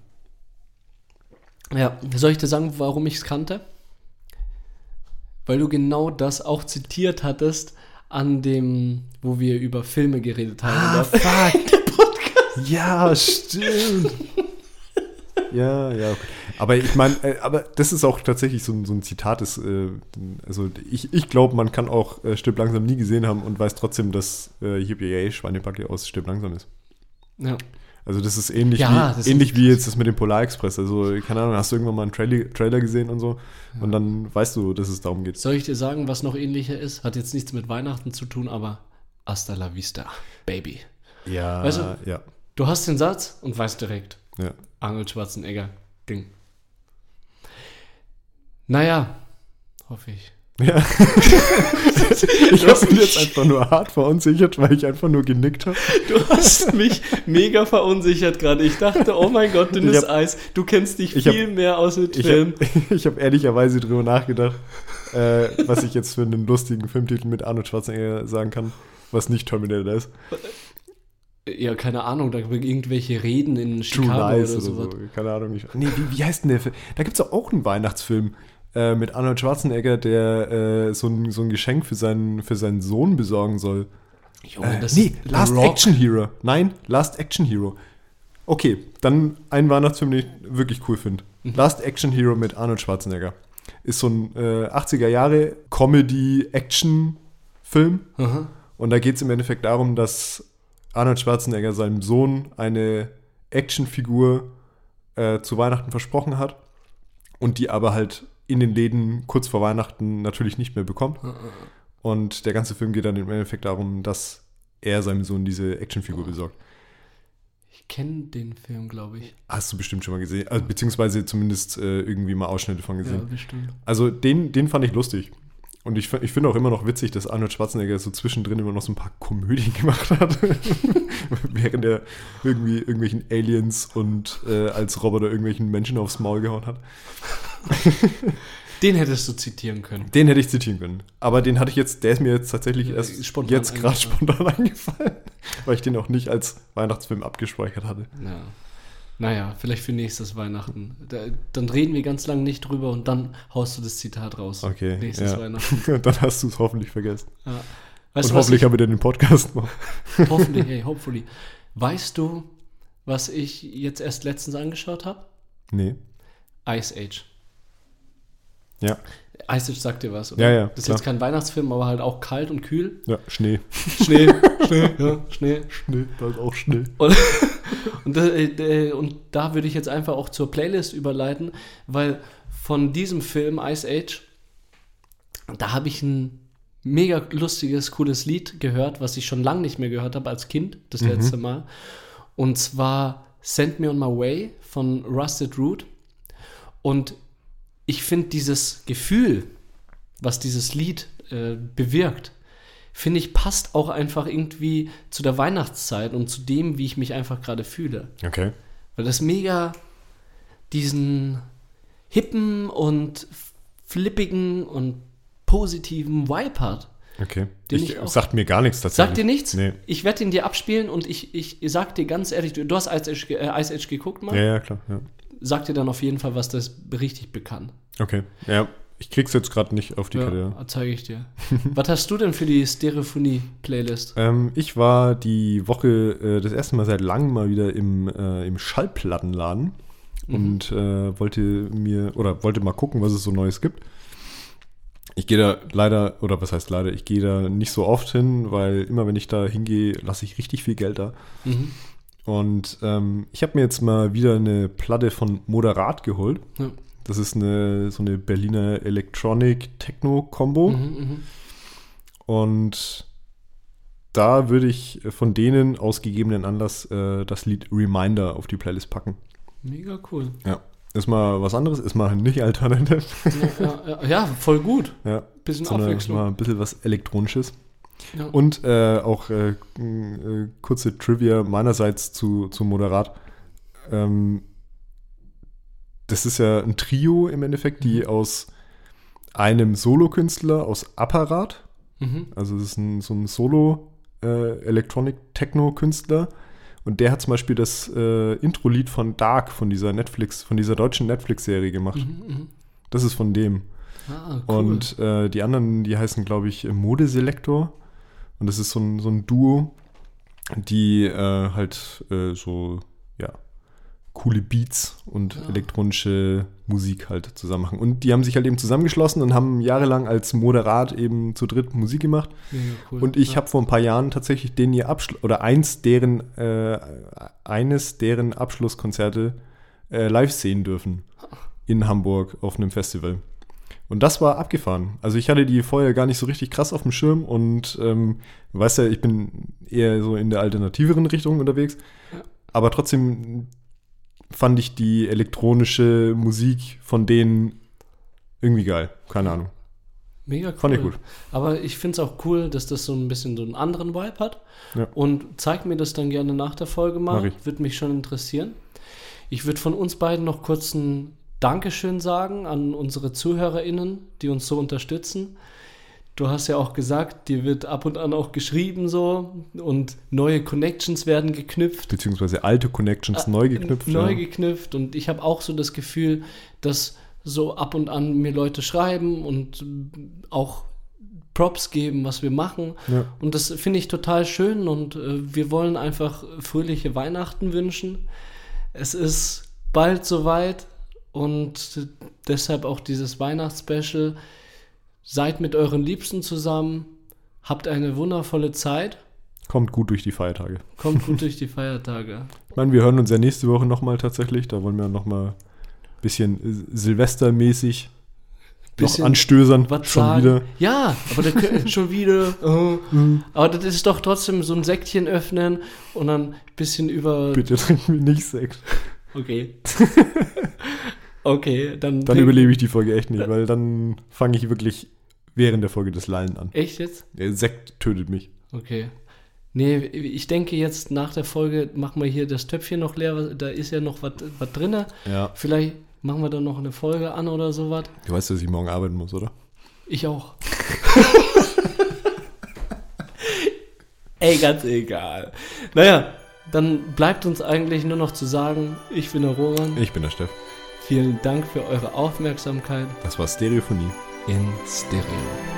Ja, soll ich dir sagen, warum ich es kannte? Weil du genau das auch zitiert hattest an dem, wo wir über Filme geredet haben. fuck. Ja, stimmt. ja, ja. okay. Aber ich meine, äh, aber das ist auch tatsächlich so ein, so ein Zitat, das, äh, also ich, ich glaube, man kann auch äh, Stirb langsam nie gesehen haben und weiß trotzdem, dass äh, Yippie Schweinebacke aus Stirb langsam ist. ja. Also das ist ähnlich, Ja, wie, das ähnlich ist- wie jetzt das mit dem Polar Express. Also, keine Ahnung, hast du irgendwann mal einen Trailer, Trailer gesehen und so und dann weißt du, dass es darum geht. Soll ich dir sagen, was noch ähnlicher ist? Hat jetzt nichts mit Weihnachten zu tun, aber hasta la vista, baby. Ja, Weißt du- ja. Du hast den Satz und weißt direkt, Ja. Arnold Schwarzenegger, Ding. Naja, hoffe ich. Ja. ich habe mich jetzt einfach nur hart verunsichert, weil ich einfach nur genickt habe. Du hast mich mega verunsichert gerade. Ich dachte, oh mein Gott, dünnes hab- Eis. Du kennst dich ich hab- viel mehr aus mit Ich Film. habe ich hab ehrlicherweise drüber nachgedacht, äh, was ich jetzt für einen lustigen Filmtitel mit Arnold Schwarzenegger sagen kann, was nicht Terminator ist. Ja, keine Ahnung, da irgendwelche Reden in True Chicago Lies oder oder sowas. so. Keine Ahnung. Ich, nee, wie, wie heißt denn der Film? Da gibt es auch einen Weihnachtsfilm äh, mit Arnold Schwarzenegger, der äh, so, ein, so ein Geschenk für seinen, für seinen Sohn besorgen soll. Junge, Äh, das nee, ist Last Rock. Action Hero. Nein, Last Action Hero. Okay, dann ein Weihnachtsfilm, den ich wirklich cool finde. Mhm. Last Action Hero mit Arnold Schwarzenegger. Ist so ein äh, 80er Jahre Comedy-Action-Film. Und da geht es im Endeffekt darum, dass Arnold Schwarzenegger seinem Sohn eine Actionfigur äh, zu Weihnachten versprochen hat und die aber halt in den Läden kurz vor Weihnachten natürlich nicht mehr bekommt. Und der ganze Film geht dann im Endeffekt darum, dass er seinem Sohn diese Actionfigur besorgt. Ich kenne den Film, glaube ich. Hast du bestimmt schon mal gesehen, also, beziehungsweise zumindest äh, irgendwie mal Ausschnitte von Ja, gesehen. bestimmt. Also den, den fand ich lustig. Und ich, ich finde auch immer noch witzig, dass Arnold Schwarzenegger so zwischendrin immer noch so ein paar Komödien gemacht hat. Während er irgendwie irgendwelchen Aliens und äh, als Roboter irgendwelchen Menschen aufs Maul gehauen hat. Den hättest du zitieren können. Den hätte ich zitieren können. Aber den hatte ich jetzt, der ist mir jetzt tatsächlich Ja, erst spontan jetzt gerade eingefallen. spontan eingefallen. Weil ich den auch nicht als Weihnachtsfilm abgespeichert hatte. Ja. Naja, vielleicht für nächstes Weihnachten. Da, dann reden wir ganz lange nicht drüber und dann haust du das Zitat raus. Okay. Nächstes ja. Weihnachten. Dann hast du es hoffentlich vergessen. Ja. Und Weißt du, was hoffentlich ich, haben wir den Podcast noch. hoffentlich, hey, hopefully. Weißt du, was ich jetzt erst letztens angeschaut habe? Nee. Ice Age. Ja. Ice Age sagt dir was, oder? Ja, ja, Das ist klar. jetzt kein Weihnachtsfilm, aber halt auch kalt und kühl. Ja, Schnee. Schnee, Schnee, ja, Schnee. Schnee, da ist auch Schnee. Und, und, da- äh, und da würde ich jetzt einfach auch zur Playlist überleiten, weil von diesem Film Ice Age, da habe ich ein mega lustiges, cooles Lied gehört, was ich schon lange nicht mehr gehört habe als Kind, das letzte Mal. Und zwar Send Me On My Way von Rusted Root. Und ich finde dieses Gefühl, was dieses Lied äh, bewirkt, finde ich, passt auch einfach irgendwie zu der Weihnachtszeit und zu dem, wie ich mich einfach gerade fühle. Okay. Weil das mega diesen hippen und flippigen und positiven Vibe hat. Okay. Den Ich, ich auch- sagt mir gar nichts tatsächlich. Sagt dir nichts? Nee. Ich werde ihn dir abspielen und ich, ich sag dir ganz ehrlich, du, du hast Ice Age, ge- äh, Ice Age geguckt mal, Ja, ja, klar. Ja. Sag dir dann auf jeden Fall, was das richtig bekannt. Okay. Ja, ich krieg's jetzt gerade nicht auf die Kette. Ja, zeige ich dir. was hast du denn für die Stereophonie-Playlist? Ähm, ich war die Woche äh, das erste Mal seit langem mal wieder im, äh, im Schallplattenladen Mhm. und äh, wollte mir oder wollte mal gucken, was es so Neues gibt. Ich gehe da leider, oder was heißt leider, ich gehe da nicht so oft hin, weil immer wenn ich da hingehe, lasse ich richtig viel Geld da. Mhm. Und ähm, ich habe mir jetzt mal wieder eine Platte von Moderat geholt. Ja. Das ist eine so eine Berliner Electronic-Techno-Kombo. Mhm, mhm. Und da würde ich von denen aus gegebenen Anlass äh, das Lied Reminder auf die Playlist packen. Mega cool. Ja. Ist mal was anderes, ist mal nicht Alternative. Ja, ja, ja, voll gut. ja. Bisschen Abwechslung. mal ein bisschen was Elektronisches. Ja. Und äh, auch äh, äh, kurze Trivia meinerseits zu, zu Moderat. Ähm, das ist ja ein Trio im Endeffekt, die aus einem Solokünstler aus Apparat, Mhm. also das ist ein, so ein Solo äh, Electronic Techno Künstler und der hat zum Beispiel das äh, Intro-Lied von Dark von dieser Netflix, von dieser deutschen Netflix-Serie gemacht. Mhm, mhm. Das ist von dem. Ah, cool. Und äh, die anderen, die heißen, glaube ich, Modeselektor. Und das ist so ein, so ein Duo, die äh, halt äh, so, ja, coole Beats und Ja. elektronische Musik halt zusammen machen. Und die haben sich halt eben zusammengeschlossen und haben jahrelang als Moderat eben zu dritt Musik gemacht. Mega cool. Und ich ja. habe vor ein paar Jahren tatsächlich den ihr Abschluss oder eins deren äh, eines deren Abschlusskonzerte äh, live sehen dürfen in Hamburg auf einem Festival. Und das war abgefahren. Also ich hatte die vorher gar nicht so richtig krass auf dem Schirm und ähm, weißt ja, ich bin eher so in der alternativeren Richtung unterwegs. Aber trotzdem fand ich die elektronische Musik von denen irgendwie geil. Keine Ahnung. Mega cool. Fand ich gut. Aber ich finde es auch cool, dass das so ein bisschen so einen anderen Vibe hat. Ja. Und zeig mir das dann gerne nach der Folge mal. Würde mich schon interessieren. Ich würde von uns beiden noch kurz ein Dankeschön sagen an unsere ZuhörerInnen, die uns so unterstützen. Du hast ja auch gesagt, dir wird ab und an auch geschrieben so und neue Connections werden geknüpft. Beziehungsweise alte Connections neu geknüpft. Neu ja. geknüpft und ich habe auch so das Gefühl, dass so ab und an mir Leute schreiben und auch Props geben, was wir machen. Ja. Und das finde ich total schön und äh, wir wollen einfach fröhliche Weihnachten wünschen. Es ist bald soweit und deshalb auch dieses Weihnachtsspecial. Seid mit euren Liebsten zusammen, habt eine wundervolle Zeit, Kommt gut durch die Feiertage. kommt gut durch die Feiertage. Ich meine, wir hören uns ja nächste Woche nochmal tatsächlich. Da wollen wir nochmal ein bisschen Silvestermäßig Bisschen noch anstößern. was Schon sagen. wieder. Ja, aber da schon wieder. Oh. Aber das ist doch trotzdem so ein Säckchen öffnen und dann ein bisschen über. Bitte trinken wir nicht Sekt. Okay. okay, dann. Dann überlebe ich die Folge echt nicht, weil dann fange ich wirklich während der Folge das Lallen an. Echt jetzt? Der Sekt tötet mich. Okay. Nee, ich denke jetzt nach der Folge machen wir hier das Töpfchen noch leer. Da ist ja noch was drin. Ja. Vielleicht machen wir dann noch eine Folge an oder sowas. Du weißt, dass ich morgen arbeiten muss, oder? Ich auch. Ey, ganz egal. Naja, dann bleibt uns eigentlich nur noch zu sagen, ich bin der Roman. Ich bin der Steff. Vielen Dank für eure Aufmerksamkeit Das war Stereophonie. in Stereo.